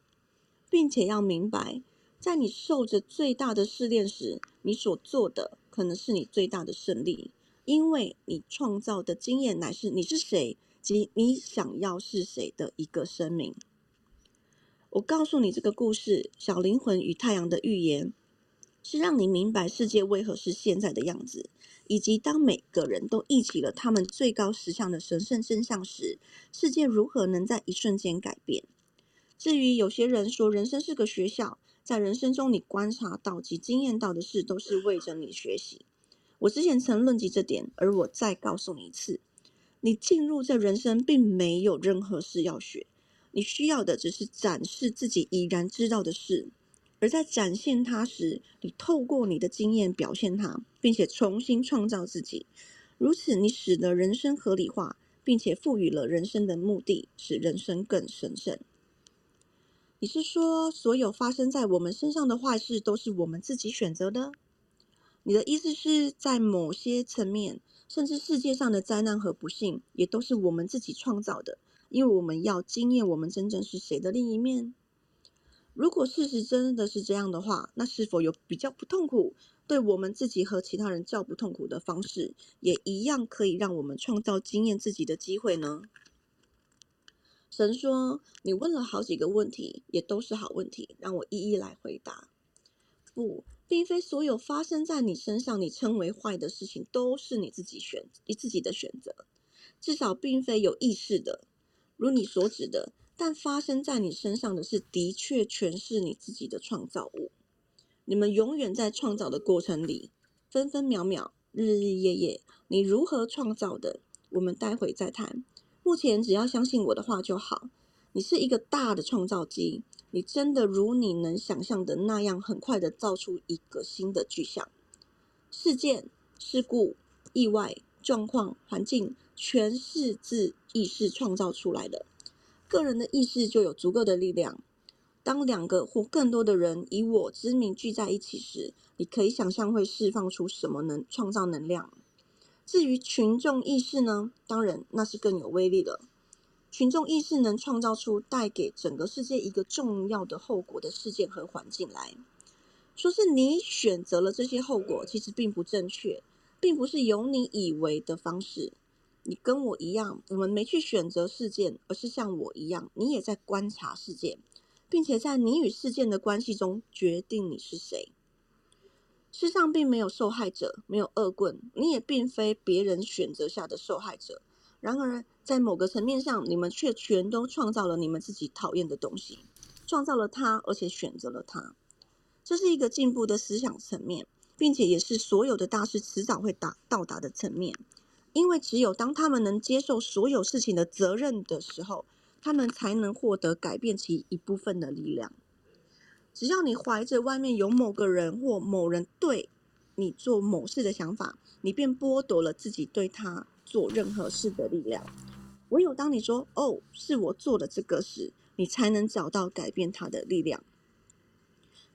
并且要明白，在你受着最大的试炼时，你所做的可能是你最大的胜利，因为你创造的经验乃是你是谁及你想要是谁的一个声明。我告诉你这个故事，小灵魂与太阳的预言，是让你明白世界为何是现在的样子。以及当每个人都忆起了他们最高实相的神圣真相时，世界如何能在一瞬间改变？至于有些人说人生是个学校，在人生中你观察到及经验到的事都是为着你学习。我之前曾论及这点，而我再告诉你一次：你进入这人生并没有任何事要学，你需要的只是展示自己已然知道的事。而在展现它时，你透过你的经验表现它，并且重新创造自己。如此，你使得人生合理化，并且赋予了人生的目的，使人生更神圣。你是说，所有发生在我们身上的坏事都是我们自己选择的？你的意思是在某些层面，甚至世界上的灾难和不幸，也都是我们自己创造的，因为我们要经验我们真正是谁的另一面？如果事实真的是这样的话，那是否有比较不痛苦，对我们自己和其他人较不痛苦的方式，也一样可以让我们创造经验自己的机会呢？神说：“你问了好几个问题，也都是好问题，让我一一来回答。不，并非所有发生在你身上，你称为坏的事情，都是你自己选，你自己的选择，至少并非有意识的，如你所指的。”但发生在你身上的是，的确全是你自己的创造物。你们永远在创造的过程里，分分秒秒，日日夜夜。你如何创造的？我们待会再谈。目前只要相信我的话就好。你是一个大的创造机，你真的如你能想象的那样，很快的造出一个新的具象。事件、事故、意外、状况、环境，全是自意识创造出来的。个人的意识就有足够的力量。当两个或更多的人以我之名聚在一起时，你可以想象会释放出什么能创造能量。至于群众意识呢？当然那是更有威力的。群众意识能创造出带给整个世界一个重要的后果的事件和环境来。说是你选择了这些后果，其实并不正确，并不是有你以为的方式。你跟我一样，我们没去选择事件，而是像我一样，你也在观察事件，并且在你与事件的关系中决定你是谁。世上并没有受害者，没有恶棍，你也并非别人选择下的受害者。然而，在某个层面上，你们却全都创造了你们自己讨厌的东西，创造了它，而且选择了它。这是一个进步的思想层面，并且也是所有的大师迟早会达到达的层面。因为只有当他们能接受所有事情的责任的时候，他们才能获得改变其一部分的力量。只要你怀着外面有某个人或某人对你做某事的想法，你便剥夺了自己对他做任何事的力量。唯有当你说“哦，是我做了这个事”，你才能找到改变他的力量。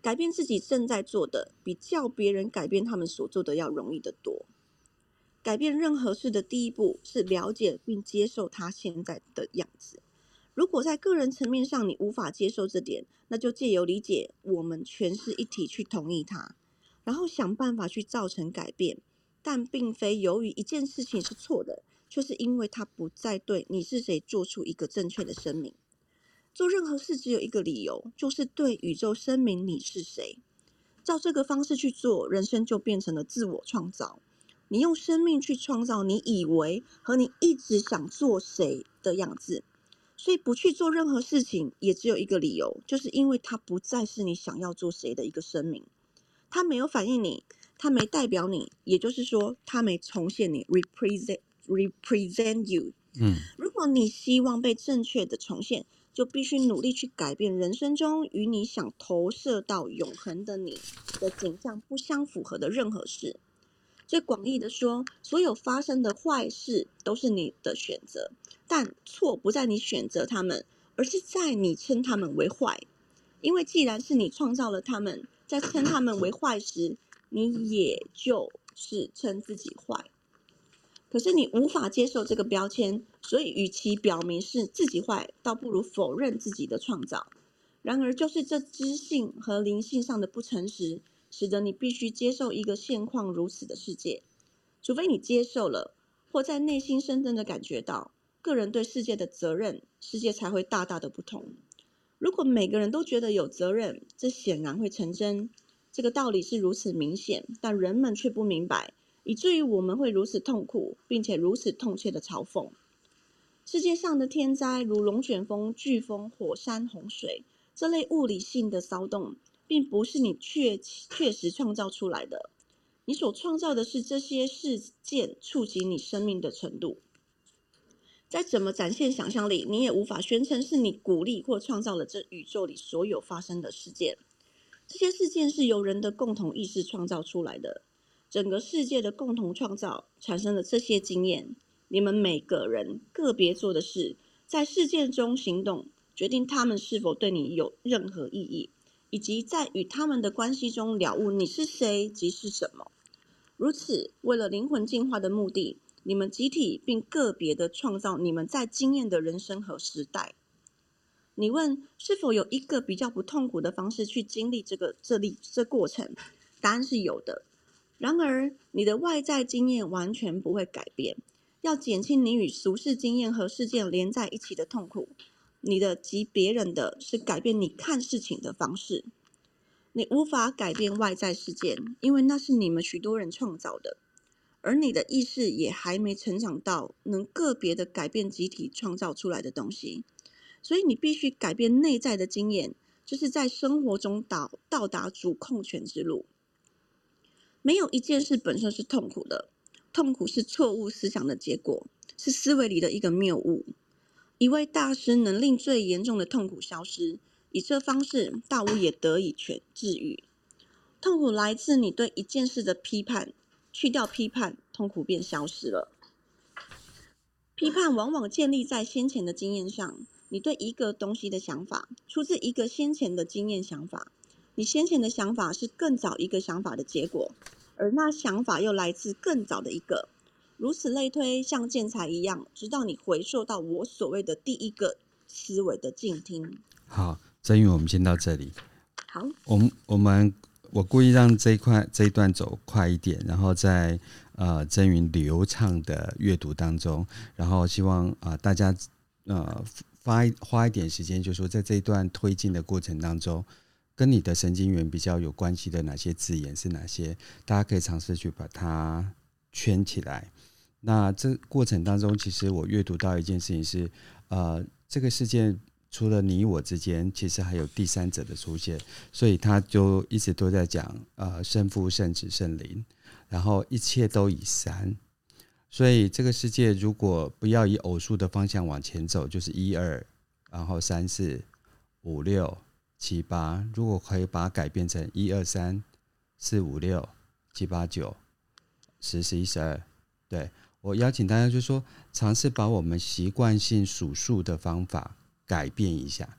改变自己正在做的，比叫别人改变他们所做的要容易得多。改变任何事的第一步是了解并接受他现在的样子。如果在个人层面上你无法接受这点，那就借由理解我们全是一体去同意它，然后想办法去造成改变。但并非由于一件事情是错的，却是因为它不再对你是谁做出一个正确的声明。做任何事只有一个理由，就是对宇宙声明你是谁。照这个方式去做，人生就变成了自我创造。你用生命去创造你以为和你一直想做谁的样子。所以不去做任何事情，也只有一个理由，就是因为它不再是你想要做谁的一个声明，它没有反映你，它没代表你，也就是说，它没重现你，represent represent you。嗯，如果你希望被正确的重现，就必须努力去改变人生中与你想投射到永恒的你的景象不相符合的任何事。最广义的说，所有发生的坏事都是你的选择。但错不在你选择他们，而是在你称他们为坏。因为既然是你创造了他们，在称他们为坏时，你也就是称自己坏。可是你无法接受这个标签，所以与其表明是自己坏，倒不如否认自己的创造。然而，就是这知性和灵性上的不诚实，使得你必须接受一个现况如此的世界。除非你接受了，或在内心深深的感觉到。个人对世界的责任，世界才会大大的不同。如果每个人都觉得有责任，这显然会成真。这个道理是如此明显，但人们却不明白，以至于我们会如此痛苦，并且如此痛切的嘲讽。世界上的天灾，如龙卷风、飓风、火山、洪水这类物理性的骚动，并不是你确确实创造出来的。你所创造的是这些事件触及你生命的程度。再怎么展现想象力，你也无法宣称是你鼓励或创造了这宇宙里所有发生的事件。这些事件是由人的共同意识创造出来的，整个世界的共同创造产生了这些经验。你们每个人个别做的事，在事件中行动，决定他们是否对你有任何意义，以及在与他们的关系中了悟你是谁即是什么。如此，为了灵魂进化的目的。你们集体并个别的创造你们在经验的人生和时代。你问是否有一个比较不痛苦的方式去经历这个这历这过程？答案是有的。然而，你的外在经验完全不会改变。要减轻你与俗世经验和事件连在一起的痛苦，你的及别人的是改变你看事情的方式。你无法改变外在事件，因为那是你们许多人创造的。而你的意识也还没成长到能个别的改变集体创造出来的东西，所以你必须改变内在的经验，就是在生活中到到达主控权之路。没有一件事本身是痛苦的，痛苦是错误思想的结果，是思维里的一个谬误。一位大师能令最严重的痛苦消失，以这方式，大巫也得以全治愈。痛苦来自你对一件事的批判。去掉批判，痛苦便消失了。批判往往建立在先前的经验上。你对一个东西的想法，出自一个先前的经验想法。你先前的想法是更早一个想法的结果，而那想法又来自更早的一个。如此类推，像建材一样，直到你回溯到我所谓的第一个思维的静听。好，曾宇，我们先到这里。好，我们我们。我故意让这一块这一段走快一点，然后在呃真云流畅的阅读当中，然后希望啊、呃、大家呃花花一点时间，就是说在这一段推进的过程当中，跟你的神经元比较有关系的哪些字眼是哪些，大家可以尝试去把它圈起来。那这过程当中，其实我阅读到一件事情是，呃，这个事件。除了你我之间，其实还有第三者的出现，所以他就一直都在讲，呃，圣父、圣子、圣灵，然后一切都以三，所以这个世界如果不要以偶数的方向往前走，就是一二，然后三四五六七八，如果可以把它改变成一二三四五六七八九十十一十二，对，我邀请大家就是说，尝试把我们习惯性数数的方法改变一下。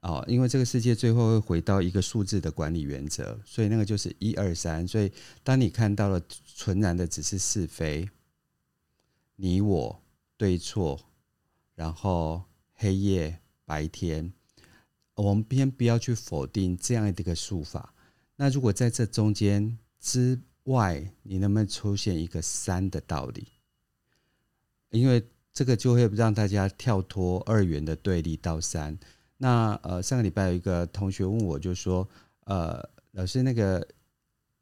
哦，因为这个世界最后会回到一个数字的管理原则，所以那个就是一二三。所以当你看到了纯然的只是是非、你我对错，然后黑夜白天，我们偏不要去否定这样的一个数法。那如果在这中间之外，你能不能出现一个三的道理？因为这个就会让大家跳脱二元的对立到三。那呃，上个礼拜有一个同学问我，就说：“呃，老师，那个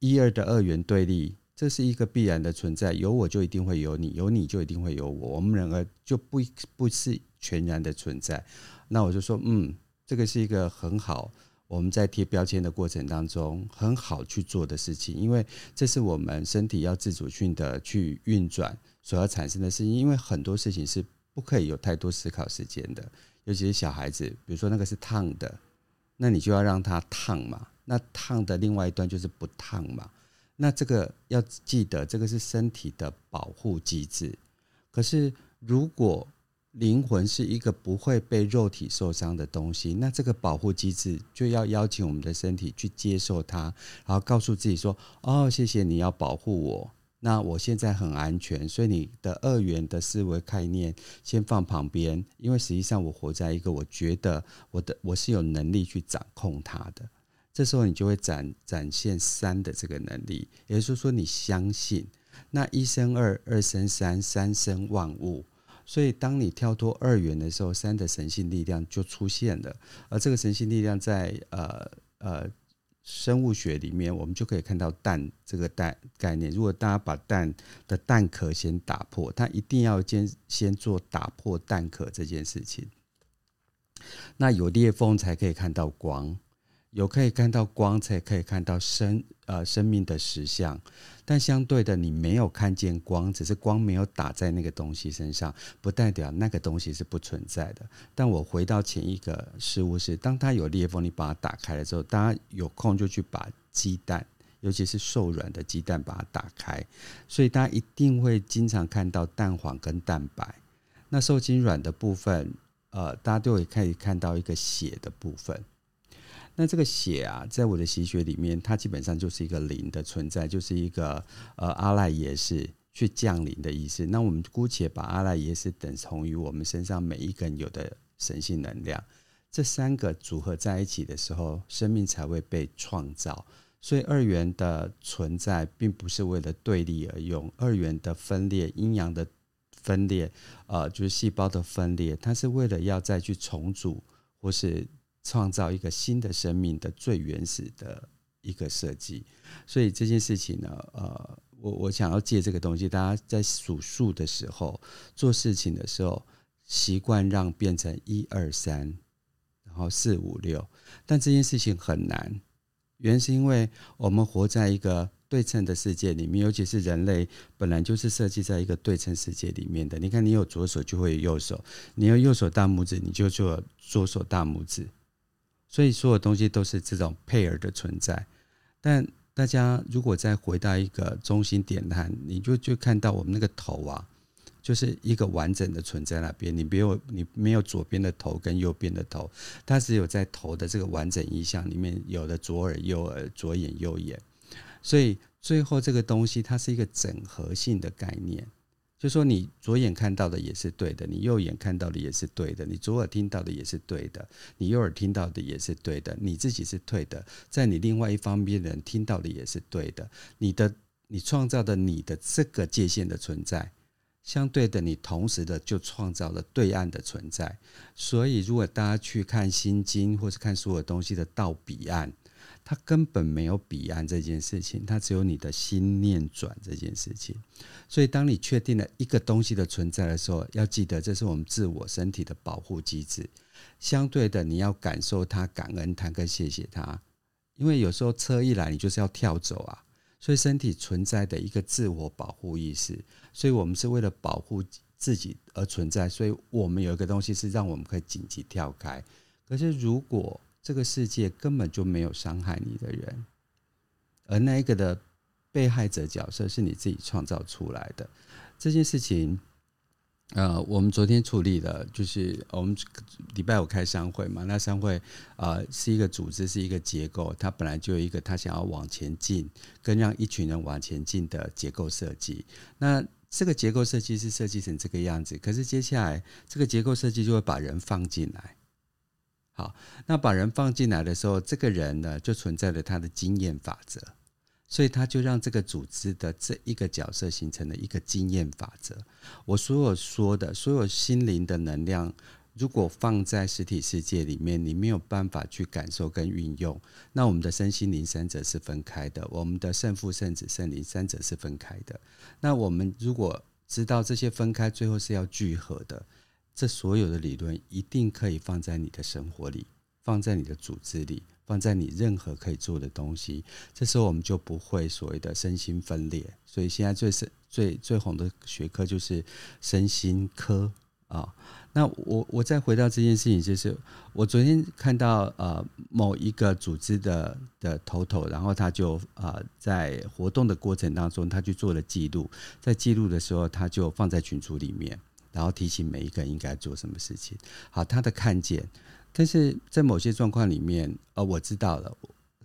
一二的二元对立，这是一个必然的存在，有我就一定会有你，有你就一定会有我，我们两个就不不是全然的存在。”那我就说：“嗯，这个是一个很好，我们在贴标签的过程当中很好去做的事情，因为这是我们身体要自主性的去运转所要产生的事情，因为很多事情是不可以有太多思考时间的。”尤其是小孩子，比如说那个是烫的，那你就要让它烫嘛。那烫的另外一端就是不烫嘛。那这个要记得，这个是身体的保护机制。可是如果灵魂是一个不会被肉体受伤的东西，那这个保护机制就要邀请我们的身体去接受它，然后告诉自己说：“哦，谢谢你要保护我。”那我现在很安全，所以你的二元的思维概念先放旁边，因为实际上我活在一个我觉得我的我是有能力去掌控它的，这时候你就会展展现三的这个能力，也就是说你相信，那一生二，二生三，三生万物，所以当你跳脱二元的时候，三的神性力量就出现了，而这个神性力量在呃呃。生物学里面，我们就可以看到蛋这个蛋概念。如果大家把蛋的蛋壳先打破，它一定要先先做打破蛋壳这件事情。那有裂缝才可以看到光。有可以看到光，才可以看到生呃生命的实相。但相对的，你没有看见光，只是光没有打在那个东西身上，不代表那个东西是不存在的。但我回到前一个事物是，当它有裂缝，你把它打开了之后，大家有空就去把鸡蛋，尤其是受软的鸡蛋，把它打开。所以大家一定会经常看到蛋黄跟蛋白。那受精卵的部分，呃，大家都会可以看到一个血的部分。那这个血啊，在我的习学里面，它基本上就是一个灵的存在，就是一个呃阿赖耶识去降临的意思。那我们姑且把阿赖耶识等同于我们身上每一个人有的神性能量，这三个组合在一起的时候，生命才会被创造。所以二元的存在并不是为了对立而用，二元的分裂、阴阳的分裂，呃，就是细胞的分裂，它是为了要再去重组或是。创造一个新的生命的最原始的一个设计，所以这件事情呢，呃，我我想要借这个东西，大家在数数的时候，做事情的时候，习惯让变成一二三，然后四五六，但这件事情很难，原是因为我们活在一个。对称的世界里面，尤其是人类本来就是设计在一个对称世界里面的。你看，你有左手就会有右手，你有右手大拇指，你就做左手大拇指。所以所有东西都是这种配儿的存在。但大家如果再回到一个中心点看，你就就看到我们那个头啊，就是一个完整的存在那边。你没有你没有左边的头跟右边的头，它只有在头的这个完整意象里面有了左耳、右耳、左眼、右眼。所以最后这个东西它是一个整合性的概念。就说你左眼看到的也是对的，你右眼看到的也是对的，你左耳听到的也是对的，你右耳听到的也是对的，你自己是对的，在你另外一方面的人听到的也是对的，你的你创造的你的这个界限的存在，相对的你同时的就创造了对岸的存在。所以如果大家去看心经或是看所有东西的到彼岸。它根本没有彼岸这件事情，它只有你的心念转这件事情。所以，当你确定了一个东西的存在的时候，要记得这是我们自我身体的保护机制。相对的，你要感受它、感恩它、跟谢谢它。因为有时候车一来，你就是要跳走啊。所以，身体存在的一个自我保护意识。所以我们是为了保护自己而存在。所以我们有一个东西是让我们可以紧急跳开。可是如果这个世界根本就没有伤害你的人，而那一个的被害者角色是你自己创造出来的。这件事情，呃，我们昨天处理了，就是我们礼拜五开商会嘛，那商会啊、呃、是一个组织，是一个结构，它本来就有一个它想要往前进，跟让一群人往前进的结构设计。那这个结构设计是设计成这个样子，可是接下来这个结构设计就会把人放进来。好，那把人放进来的时候，这个人呢就存在了他的经验法则，所以他就让这个组织的这一个角色形成了一个经验法则。我所有说的所有心灵的能量，如果放在实体世界里面，你没有办法去感受跟运用，那我们的身心灵三者是分开的，我们的圣父、圣子、圣灵三者是分开的。那我们如果知道这些分开，最后是要聚合的。这所有的理论一定可以放在你的生活里，放在你的组织里，放在你任何可以做的东西。这时候我们就不会所谓的身心分裂。所以现在最深最最红的学科就是身心科啊。那我我再回到这件事情，就是我昨天看到呃某一个组织的的头头，然后他就啊、呃、在活动的过程当中，他去做了记录，在记录的时候，他就放在群组里面。然后提醒每一个人应该做什么事情。好，他的看见，但是在某些状况里面，呃，我知道了。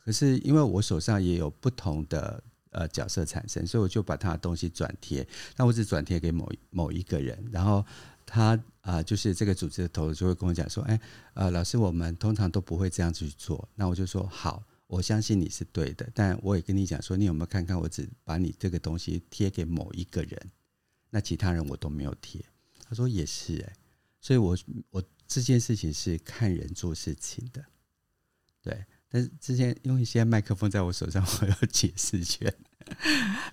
可是因为我手上也有不同的呃角色产生，所以我就把他的东西转贴。那我只转贴给某某一个人，然后他啊、就是这个组织的头就会跟我讲说：“哎，呃，老师，我们通常都不会这样去做。”那我就说：“好，我相信你是对的。”但我也跟你讲说：“你有没有看看？我只把你这个东西贴给某一个人，那其他人我都没有贴。”他说也是哎，所以我我这件事情是看人做事情的，对。但是之前因为现在麦克风在我手上，(laughs) 我有解释权。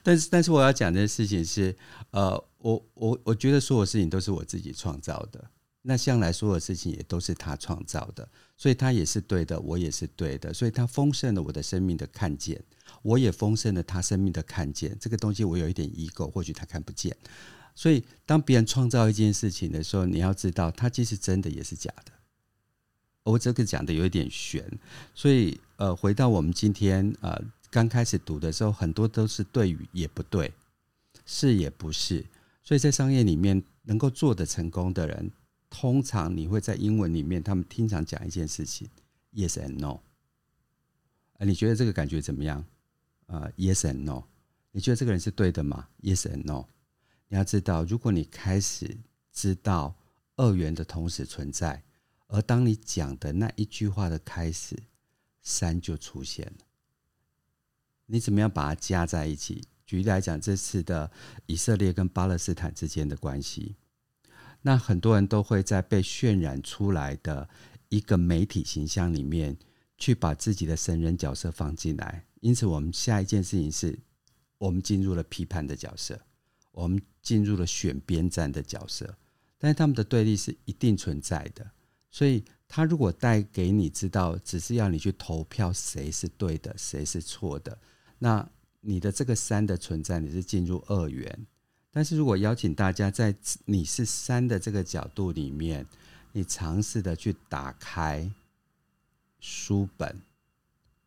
但是但是我要讲的事情是，呃，我我我觉得所有事情都是我自己创造的，那向来所有事情也都是他创造的，所以他也是对的，我也是对的，所以他丰盛了我的生命的看见，我也丰盛了他生命的看见。这个东西我有一点 ego，或许他看不见。所以，当别人创造一件事情的时候，你要知道，它既是真的，也是假的。我这个讲的有一点悬，所以，呃，回到我们今天，呃，刚开始读的时候，很多都是对与也不对，是也不是。所以在商业里面，能够做得成功的人，通常你会在英文里面，他们经常讲一件事情：yes and no。呃，你觉得这个感觉怎么样？呃，yes and no。你觉得这个人是对的吗？yes and no。你要知道，如果你开始知道二元的同时存在，而当你讲的那一句话的开始，三就出现了。你怎么样把它加在一起？举例来讲，这次的以色列跟巴勒斯坦之间的关系，那很多人都会在被渲染出来的一个媒体形象里面，去把自己的神人角色放进来。因此，我们下一件事情是，我们进入了批判的角色。我们进入了选边站的角色，但是他们的对立是一定存在的。所以，他如果带给你知道，只是要你去投票谁是对的，谁是错的，那你的这个三的存在，你是进入二元。但是如果邀请大家在你是三的这个角度里面，你尝试的去打开书本，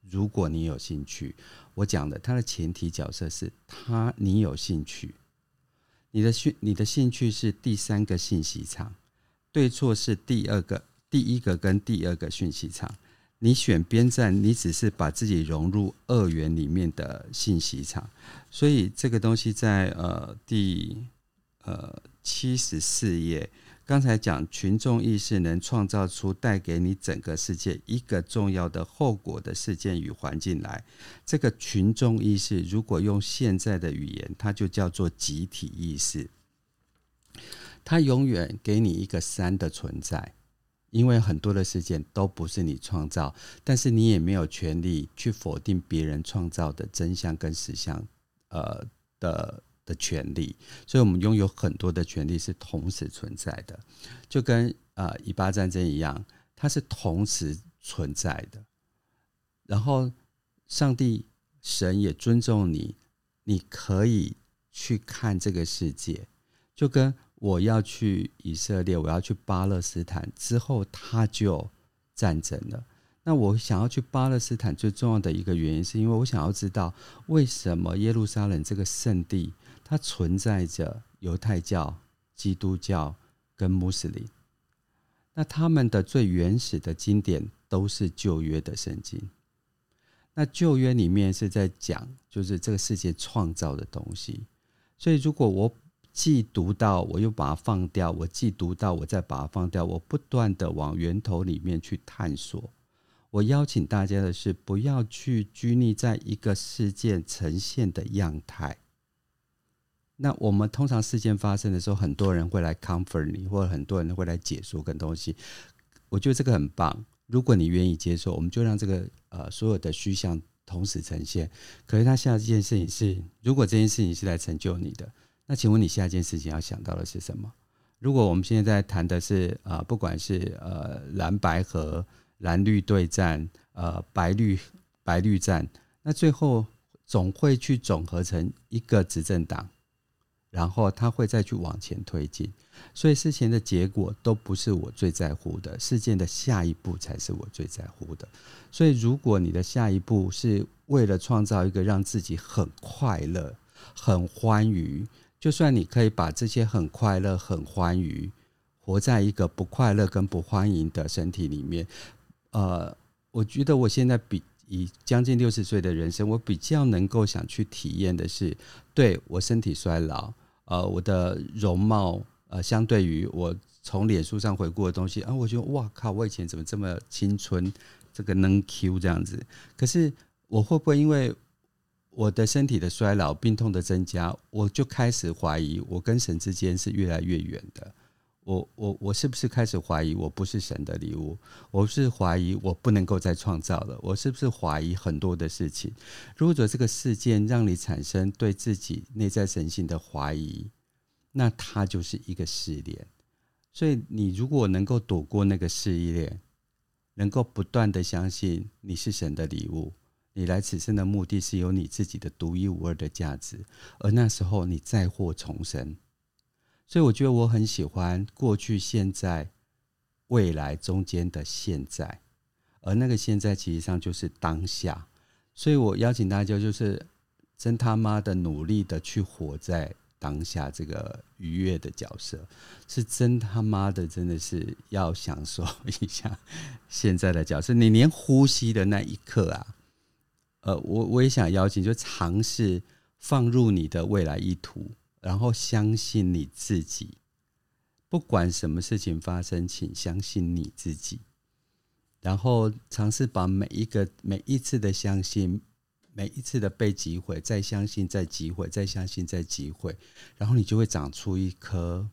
如果你有兴趣，我讲的他的前提角色是他，你有兴趣。你的兴，你的兴趣是第三个信息场，对错是第二个、第一个跟第二个讯息场。你选边站，你只是把自己融入二元里面的信息场。所以这个东西在呃第呃七十四页。刚才讲群众意识能创造出带给你整个世界一个重要的后果的事件与环境来。这个群众意识，如果用现在的语言，它就叫做集体意识。它永远给你一个三的存在，因为很多的事件都不是你创造，但是你也没有权利去否定别人创造的真相跟实相，呃的。的权利，所以我们拥有很多的权利是同时存在的，就跟呃以巴战争一样，它是同时存在的。然后，上帝神也尊重你，你可以去看这个世界，就跟我要去以色列，我要去巴勒斯坦之后，他就战争了。那我想要去巴勒斯坦最重要的一个原因，是因为我想要知道为什么耶路撒冷这个圣地它存在着犹太教、基督教跟穆斯林。那他们的最原始的经典都是旧约的圣经。那旧约里面是在讲，就是这个世界创造的东西。所以如果我既读到，我又把它放掉；我既读到，我再把它放掉。我不断的往源头里面去探索。我邀请大家的是，不要去拘泥在一个事件呈现的样态。那我们通常事件发生的时候，很多人会来 comfort 你，或者很多人会来解说跟东西。我觉得这个很棒。如果你愿意接受，我们就让这个呃所有的虚像同时呈现。可是他下一件事情是，如果这件事情是来成就你的，那请问你下一件事情要想到的是什么？如果我们现在在谈的是呃，不管是呃蓝白合。蓝绿对战，呃，白绿白绿战，那最后总会去总合成一个执政党，然后他会再去往前推进，所以事情的结果都不是我最在乎的，事件的下一步才是我最在乎的。所以，如果你的下一步是为了创造一个让自己很快乐、很欢愉，就算你可以把这些很快乐、很欢愉，活在一个不快乐跟不欢迎的身体里面。呃，我觉得我现在比以将近六十岁的人生，我比较能够想去体验的是，对我身体衰老，呃，我的容貌，呃，相对于我从脸书上回顾的东西，啊，我觉得哇靠，我以前怎么这么青春，这个能 Q 这样子？可是我会不会因为我的身体的衰老、病痛的增加，我就开始怀疑我跟神之间是越来越远的？我我我是不是开始怀疑我不是神的礼物？我是怀疑我不能够再创造了？我是不是怀疑很多的事情？如果这个事件让你产生对自己内在神性的怀疑，那它就是一个试炼。所以你如果能够躲过那个试炼，能够不断的相信你是神的礼物，你来此生的目的是有你自己的独一无二的价值，而那时候你再获重生。所以我觉得我很喜欢过去、现在、未来中间的现在，而那个现在其实上就是当下。所以我邀请大家，就是真他妈的努力的去活在当下这个愉悦的角色，是真他妈的真的是要享受一下现在的角色。你连呼吸的那一刻啊，呃，我我也想邀请，就尝试放入你的未来意图。然后相信你自己，不管什么事情发生，请相信你自己。然后尝试把每一个、每一次的相信，每一次的被击毁，再相信，再击毁，再相信，再击毁，然后你就会长出一颗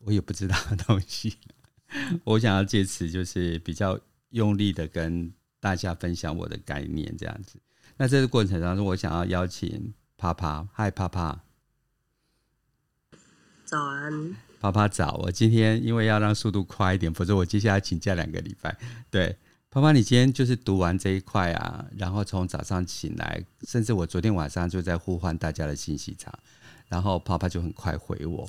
我也不知道的东西。(laughs) 我想要借此就是比较用力的跟大家分享我的概念，这样子。那这个过程当中，我想要邀请啪啪，嗨啪啪。早安，啪啪早。我今天因为要让速度快一点，否则我接下来请假两个礼拜。对，啪啪，你今天就是读完这一块啊，然后从早上醒来，甚至我昨天晚上就在呼唤大家的信息场，然后啪啪就很快回我。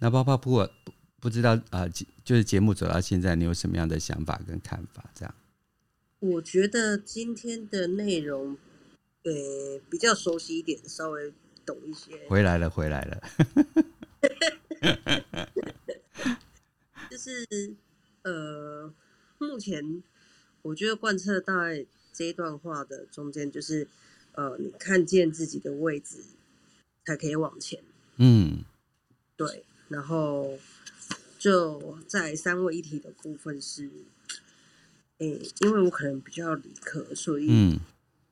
那啪啪，不过不不知道啊、呃，就是节目走到现在，你有什么样的想法跟看法？这样，我觉得今天的内容，呃，比较熟悉一点，稍微懂一些。回来了，回来了。(laughs) (laughs) 就是呃，目前我觉得贯彻大概这一段话的中间，就是呃，你看见自己的位置，才可以往前。嗯，对。然后就在三位一体的部分是，诶、欸，因为我可能比较理科，所以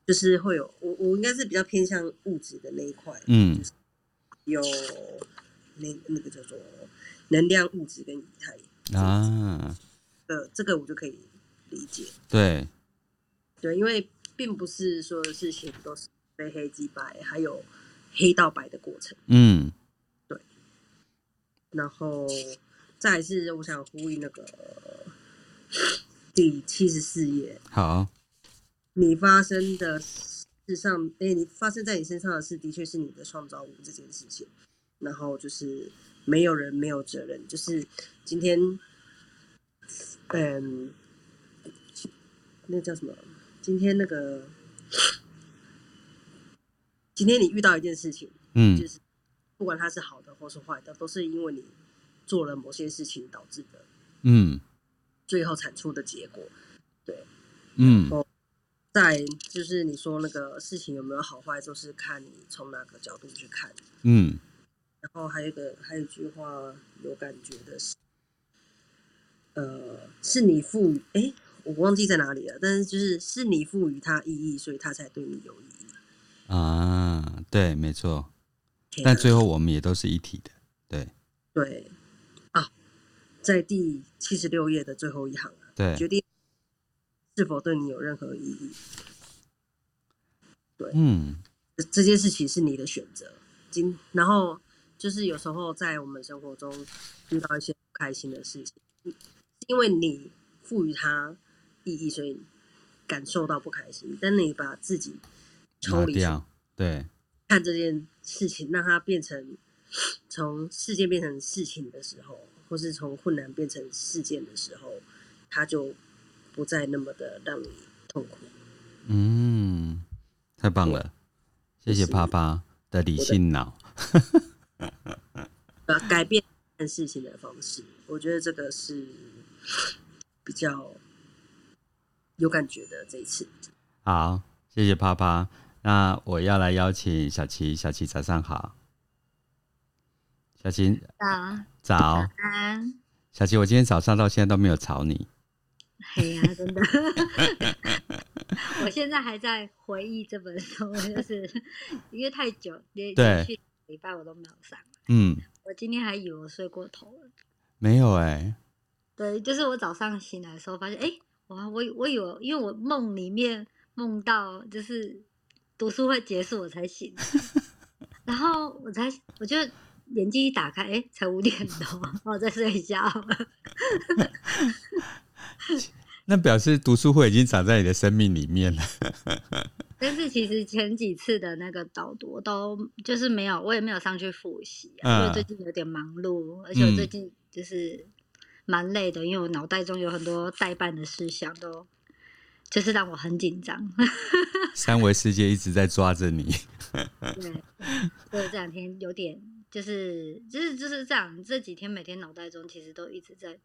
就是会有我我应该是比较偏向物质的那一块。嗯，就是、有。那那个叫做能量、物质跟仪态啊，呃，这个我就可以理解。对，对，因为并不是所有的事情都是非黑即白，还有黑到白的过程。嗯，对。然后再来是我想呼吁那个第七十四页。好，你发生的事上，哎，你发生在你身上的事，的确是你的创造物这件事情。然后就是没有人没有责任，就是今天，嗯，那叫什么？今天那个，今天你遇到一件事情，嗯，就是不管它是好的或是坏的，都是因为你做了某些事情导致的，嗯，最后产出的结果，对，嗯，在就是你说那个事情有没有好坏，就是看你从哪个角度去看，嗯，然后还有一个还有一句话有感觉的是，呃，是你赋予哎。诶我忘记在哪里了，但是就是是你赋予它意义，所以它才对你有意义啊。对，没错。但最后我们也都是一体的，对。对啊，在第七十六页的最后一行，对，决定是否对你有任何意义。对，嗯，这件事情是你的选择。今然后就是有时候在我们生活中遇到一些不开心的事情，因为你赋予它。意义，所以感受到不开心。但你把自己抽离掉，对，看这件事情，让它变成从事件变成事情的时候，或是从困难变成事件的时候，它就不再那么的让你痛苦。嗯，太棒了，谢谢啪啪的理性脑。(laughs) (laughs) 改变看事情的方式，我觉得这个是比较。有感觉的这一次，好，谢谢啪啪。那我要来邀请小琪，小琪早上好，小琪早早安，小琪，我今天早上到现在都没有吵你。嘿呀、啊，真的，(laughs) 我现在还在回忆这本书，就是因为太久，连连续礼拜我都没有上。嗯，我今天还以为我睡过头了，没有哎、欸。对，就是我早上醒来的时候发现，哎、欸。我，我我有，因为我梦里面梦到就是读书会结束，我才醒，(laughs) 然后我才我就眼睛一打开，哎，才五点多，(laughs) 我在睡觉。(laughs) 那表示读书会已经长在你的生命里面了。(laughs) 但是其实前几次的那个导读都就是没有，我也没有上去复习啊，因为最近有点忙碌，而且我最近就是。蛮累的，因为我脑袋中有很多代办的事项，都就是让我很紧张。(laughs) 三维世界一直在抓着你。对，所以这两天有点，就是就是就是这样。这几天每天脑袋中其实都一直在，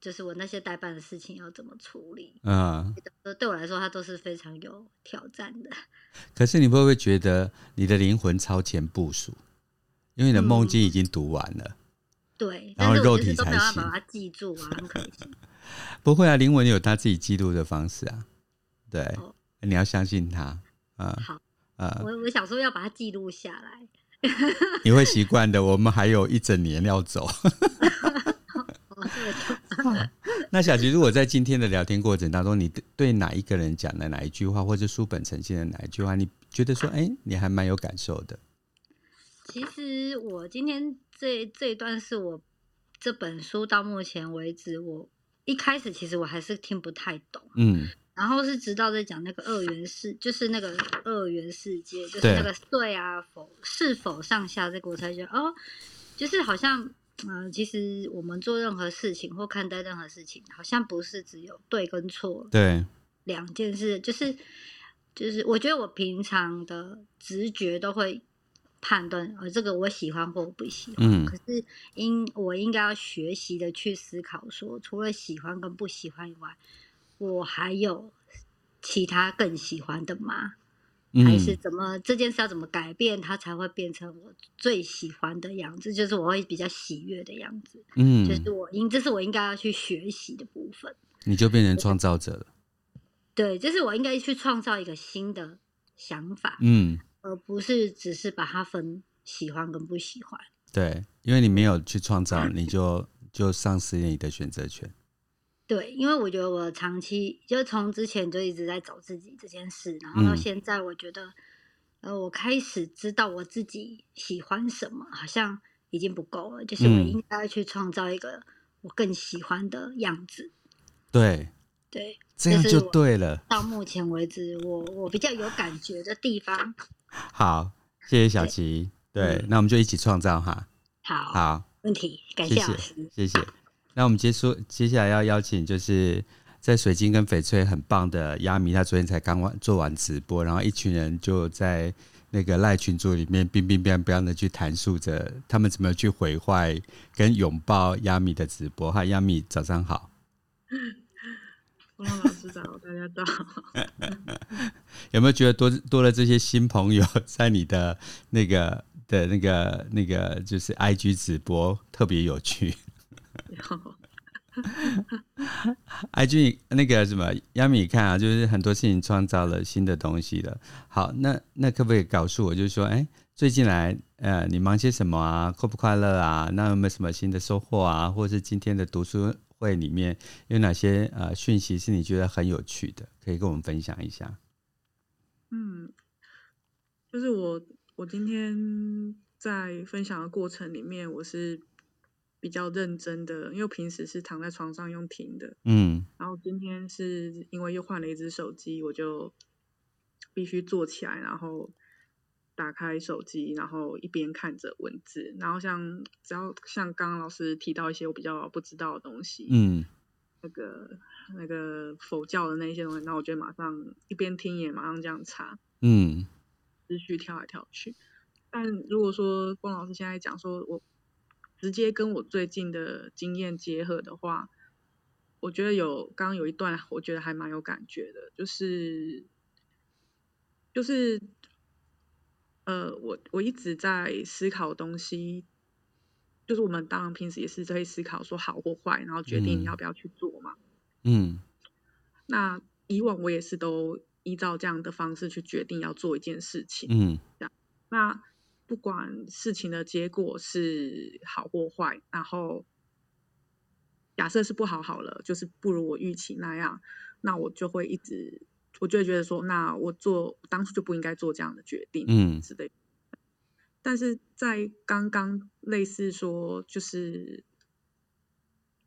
就是我那些代办的事情要怎么处理。嗯，对我来说，它都是非常有挑战的。(laughs) 可是你会不会觉得你的灵魂超前部署？因为你的梦境已经读完了。嗯对，然后肉体才行。把它记住啊，很可惜。不会啊，灵魂有他自己记录的方式啊。对，哦、你要相信他啊。好啊，我我想说要把它记录下来。你会习惯的，我们还有一整年要走。(laughs) (laughs) (laughs) 那小琪，如果在今天的聊天过程当中，你对哪一个人讲的哪一句话，或者书本呈现的哪一句话，你觉得说，哎，你还蛮有感受的？其实我今天。这这一段是我这本书到目前为止，我一开始其实我还是听不太懂，嗯，然后是直到在讲那个二元世，就是那个二元世界，就是那个对啊否是否上下这个，我才觉得哦，就是好像嗯、呃，其实我们做任何事情或看待任何事情，好像不是只有对跟错，对，两件事，就是就是我觉得我平常的直觉都会。判断，呃，这个我喜欢或我不喜欢。嗯，可是应我应该要学习的去思考说，说除了喜欢跟不喜欢以外，我还有其他更喜欢的吗？嗯、还是怎么这件事要怎么改变，它才会变成我最喜欢的样子？就是我会比较喜悦的样子。嗯，就是我应这是我应该要去学习的部分。你就变成创造者了。对，就是我应该去创造一个新的想法。嗯。而不是只是把它分喜欢跟不喜欢。对，因为你没有去创造，你就就丧失了你的选择权。对，因为我觉得我长期就从之前就一直在找自己这件事，然后到现在，我觉得、嗯、呃，我开始知道我自己喜欢什么，好像已经不够了，就是我应该去创造一个我更喜欢的样子。对对，这样就对了。到目前为止，我我比较有感觉的地方。(laughs) 好，谢谢小琪。对，那我们就一起创造哈。好，好，问题，感谢老师，谢谢。那我们接说，接下来要邀请就是在水晶跟翡翠很棒的亚米，他昨天才刚完做完直播，然后一群人就在那个赖群组里面冰冰冰冰的去谈述着他们怎么去毁坏跟拥抱亚米的直播。哈，亚米早上好。波浪老师早，大家早。有没有觉得多多了这些新朋友在你的那个的那个那个就是 IG 直播特别有趣？(laughs) 有。IG 那个什么亚米看啊，就是很多事情创造了新的东西了。好，那那可不可以告诉我，就是说，哎，最近来呃，你忙些什么啊？快不快乐啊？那有没有什么新的收获啊？或者是今天的读书？会里面有哪些呃讯息是你觉得很有趣的，可以跟我们分享一下？嗯，就是我我今天在分享的过程里面，我是比较认真的，因为平时是躺在床上用听的，嗯，然后今天是因为又换了一只手机，我就必须坐起来，然后。打开手机，然后一边看着文字，然后像只要像刚刚老师提到一些我比较不知道的东西，嗯，那个那个佛教的那些东西，那我觉得马上一边听也马上这样查，嗯，思绪跳来跳去。但如果说光老师现在讲说我直接跟我最近的经验结合的话，我觉得有刚刚有一段我觉得还蛮有感觉的，就是就是。呃，我我一直在思考东西，就是我们当然平时也是在思考说好或坏，然后决定你要不要去做嘛。嗯。那以往我也是都依照这样的方式去决定要做一件事情。嗯。这样。那不管事情的结果是好或坏，然后假设是不好好了，就是不如我预期那样，那我就会一直。我就会觉得说，那我做当初就不应该做这样的决定，嗯，之类。但是在刚刚类似说，就是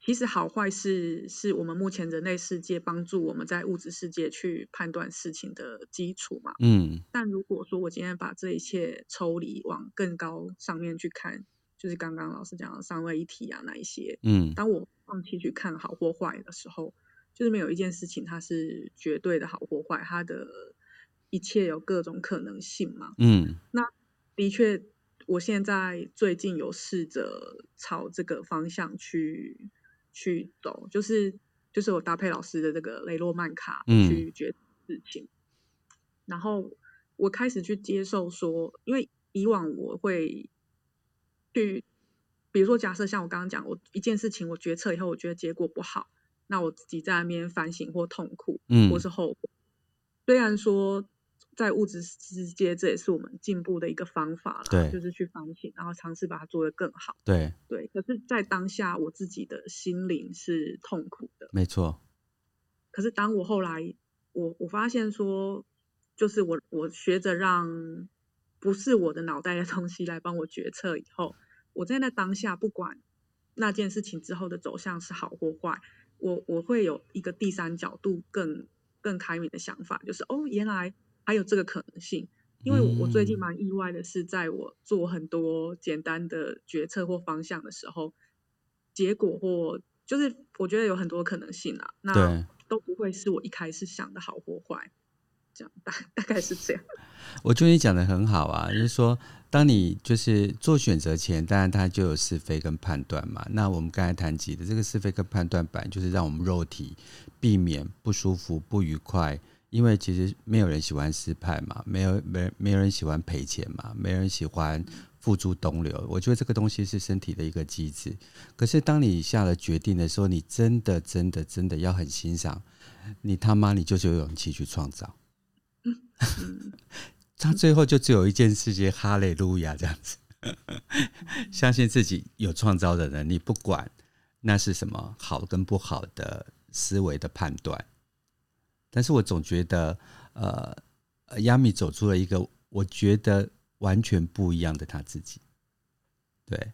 其实好坏是是我们目前人类世界帮助我们在物质世界去判断事情的基础嘛，嗯。但如果说我今天把这一切抽离，往更高上面去看，就是刚刚老师讲的三位一体啊那一些，嗯，当我放弃去看好或坏的时候。就是没有一件事情它是绝对的好或坏，它的一切有各种可能性嘛。嗯，那的确，我现在最近有试着朝这个方向去去走，就是就是我搭配老师的这个雷诺曼卡去决定事情，嗯，然后我开始去接受说，因为以往我会去，比如说假设像我刚刚讲，我一件事情我决策以后，我觉得结果不好。那我自己在那边反省或痛苦，嗯，或是后悔。虽然说在物质世界，这也是我们进步的一个方法啦，对，就是去反省，然后尝试把它做得更好。对对，可是，在当下我自己的心灵是痛苦的，没错。可是当我后来，我我发现说，就是我我学着让不是我的脑袋的东西来帮我决策以后，我在那当下，不管那件事情之后的走向是好或坏。我我会有一个第三角度更更开明的想法，就是哦，原来还有这个可能性。因为我我最近蛮意外的是，在我做很多简单的决策或方向的时候，结果或就是我觉得有很多可能性啊，那都不会是我一开始想的好或坏。这样大大概是这样。(laughs) 我觉得你讲的很好啊，就是说，当你就是做选择前，当然它就有是非跟判断嘛。那我们刚才谈及的这个是非跟判断版就是让我们肉体避免不舒服、不愉快，因为其实没有人喜欢失败嘛，没有没没有人喜欢赔钱嘛，没人喜欢付诸东流。我觉得这个东西是身体的一个机制。可是当你下了决定的时候，你真的真的真的要很欣赏，你他妈你就是有勇气去创造。(laughs) (laughs) 他最后就只有一件事情，哈利路亚这样子，(laughs) 相信自己有创造的能力，不管那是什么好跟不好的思维的判断。但是我总觉得，呃，亚米走出了一个我觉得完全不一样的他自己。对，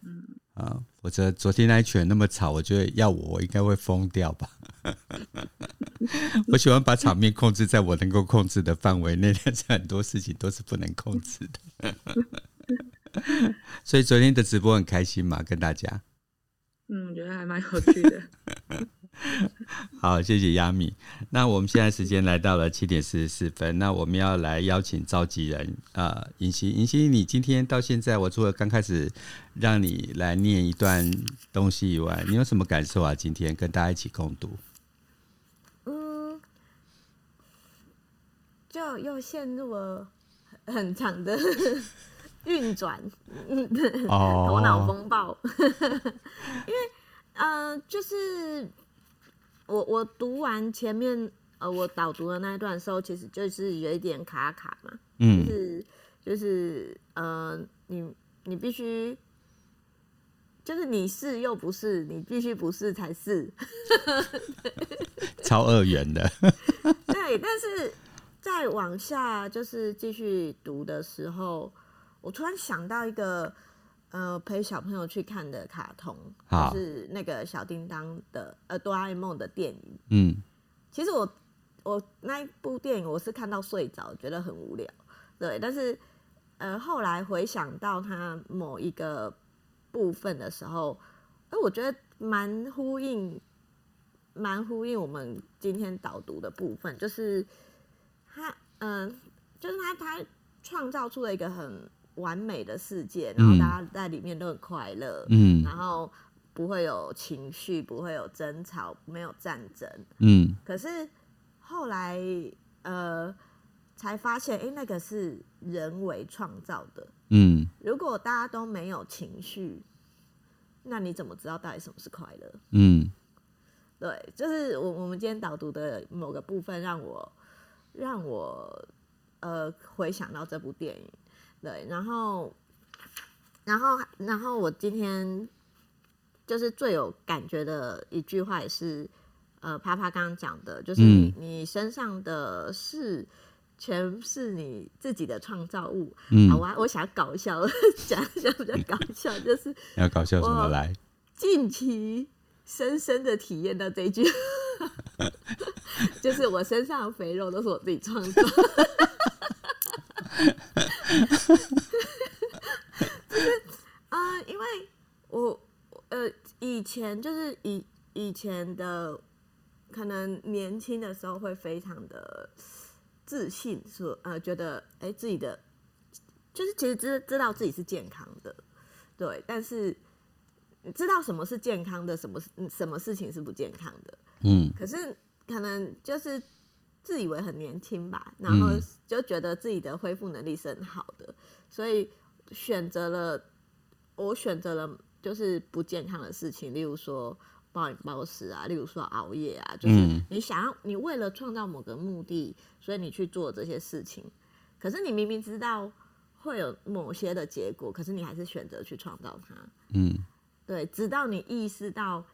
啊，否则昨天那一群人那么吵，我觉得要我，我应该会疯掉吧。(laughs) 我喜欢把场面控制在我能够控制的范围内，但是很多事情都是不能控制的。(laughs) 所以昨天的直播很开心嘛，跟大家。嗯，我觉得还蛮有趣的。(laughs) 好，谢谢亚米。那我们现在时间来到了七点四十四分，那我们要来邀请召集人啊，银希，银希，你今天到现在，我除了刚开始让你来念一段东西以外，你有什么感受啊？今天跟大家一起共读，嗯，就又陷入了很长的 (laughs) 运转，哦，(laughs) 头脑风暴，因为。嗯、呃，就是我我读完前面呃我导读的那一段的时候，其实就是有一点卡卡嘛，嗯，就是就是呃你你必须就是你是又不是，你必须不是才是，超二元的，对，但是再往下就是继续读的时候，我突然想到一个。呃，陪小朋友去看的卡通，就是那个小叮当的呃哆啦 A 梦的电影。嗯，其实我我那一部电影我是看到睡着，觉得很无聊。对，但是呃后来回想到他某一个部分的时候，哎，我觉得蛮呼应，蛮呼应我们今天导读的部分，就是他嗯、呃，就是他他创造出了一个很。完美的世界，然后大家在里面都很快乐，嗯，然后不会有情绪，不会有争吵，没有战争，嗯。可是后来，呃，才发现，哎，那个是人为创造的，嗯。如果大家都没有情绪，那你怎么知道到底什么是快乐？嗯，对，就是我我们今天导读的某个部分，让我让我呃回想到这部电影。对，然后，然后，然后我今天就是最有感觉的一句话也是，呃，啪啪刚刚讲的，就是你，嗯，你身上的事全是你自己的创造物。嗯，好，我我想搞笑讲一下比较搞笑，就是 (laughs) 要搞笑什么来？近期深深的体验到这一句，(laughs) 就是我身上的肥肉都是我自己创造。(laughs) 就是啊、呃，因为我呃以前就是以以前的可能年轻的时候会非常的自信，说呃觉得哎、欸、自己的就是其实知知道自己是健康的，对，但是知道什么是健康的，什么什么事情是不健康的，嗯，可是可能就是。自以为很年轻吧，然后就觉得自己的恢复能力是很好的，所以选择了我选择了就是不健康的事情，例如说暴饮暴食啊，例如说熬夜啊，就是你想要你为了创造某个目的，所以你去做这些事情，可是你明明知道会有某些的结果，可是你还是选择去创造它。嗯，对，直到你意识到，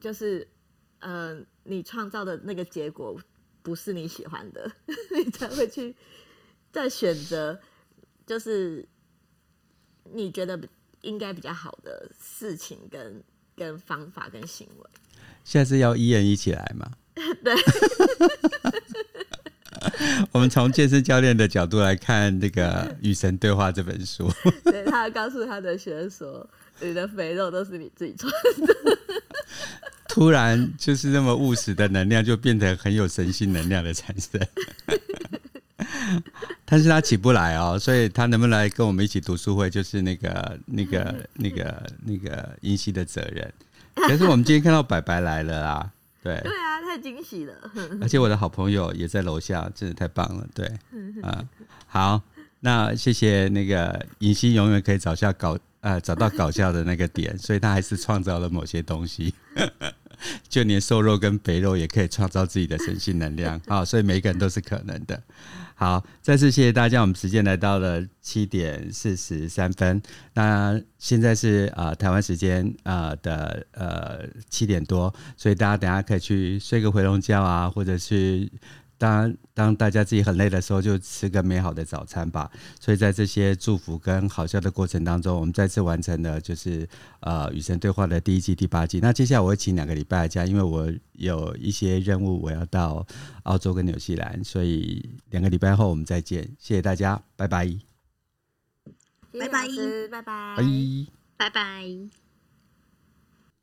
就是。嗯、呃，你创造的那个结果不是你喜欢的，(laughs) 你才会去再选择，就是你觉得应该比较好的事情跟跟方法跟行为。下次要一人一起来吗？(laughs) 对。(laughs) 我们从健身教练的角度来看，这个《与神对话》这本书，对，他告诉他的学生说：“你的肥肉都是你自己穿的。”突然就是那么务实的能量，就变成很有神性能量的产生。(laughs) 但是他起不来哦，所以他能不能来跟我们一起读书会，就是那个、那个、那个、那个英熙的责任。可是我们今天看到白白来了啊，对，对啊，太惊喜了。而且我的好朋友也在楼下，真的太棒了。对，啊，好，那谢谢那个银熙，永远可以找下搞呃找到搞笑的那个点，所以他还是创造了某些东西。(laughs) 就连瘦肉跟肥肉也可以创造自己的神性能量 (laughs) 啊！所以每个人都是可能的。好，再次谢谢大家，我们时间来到了七点四十三分。那现在是啊、台湾时间啊的呃七点多，所以大家等下可以去睡个回笼觉啊，或者是。当当大家自己很累的时候，就吃个美好的早餐吧。所以在这些祝福跟好笑的过程当中，我们再次完成了就是呃与神对话的第一季第八季。那接下来我会请两个礼拜的假，因为我有一些任务，我要到澳洲跟纽西兰，所以两个礼拜后我们再见。谢谢大家，拜拜，拜拜，拜拜，拜拜。拜拜。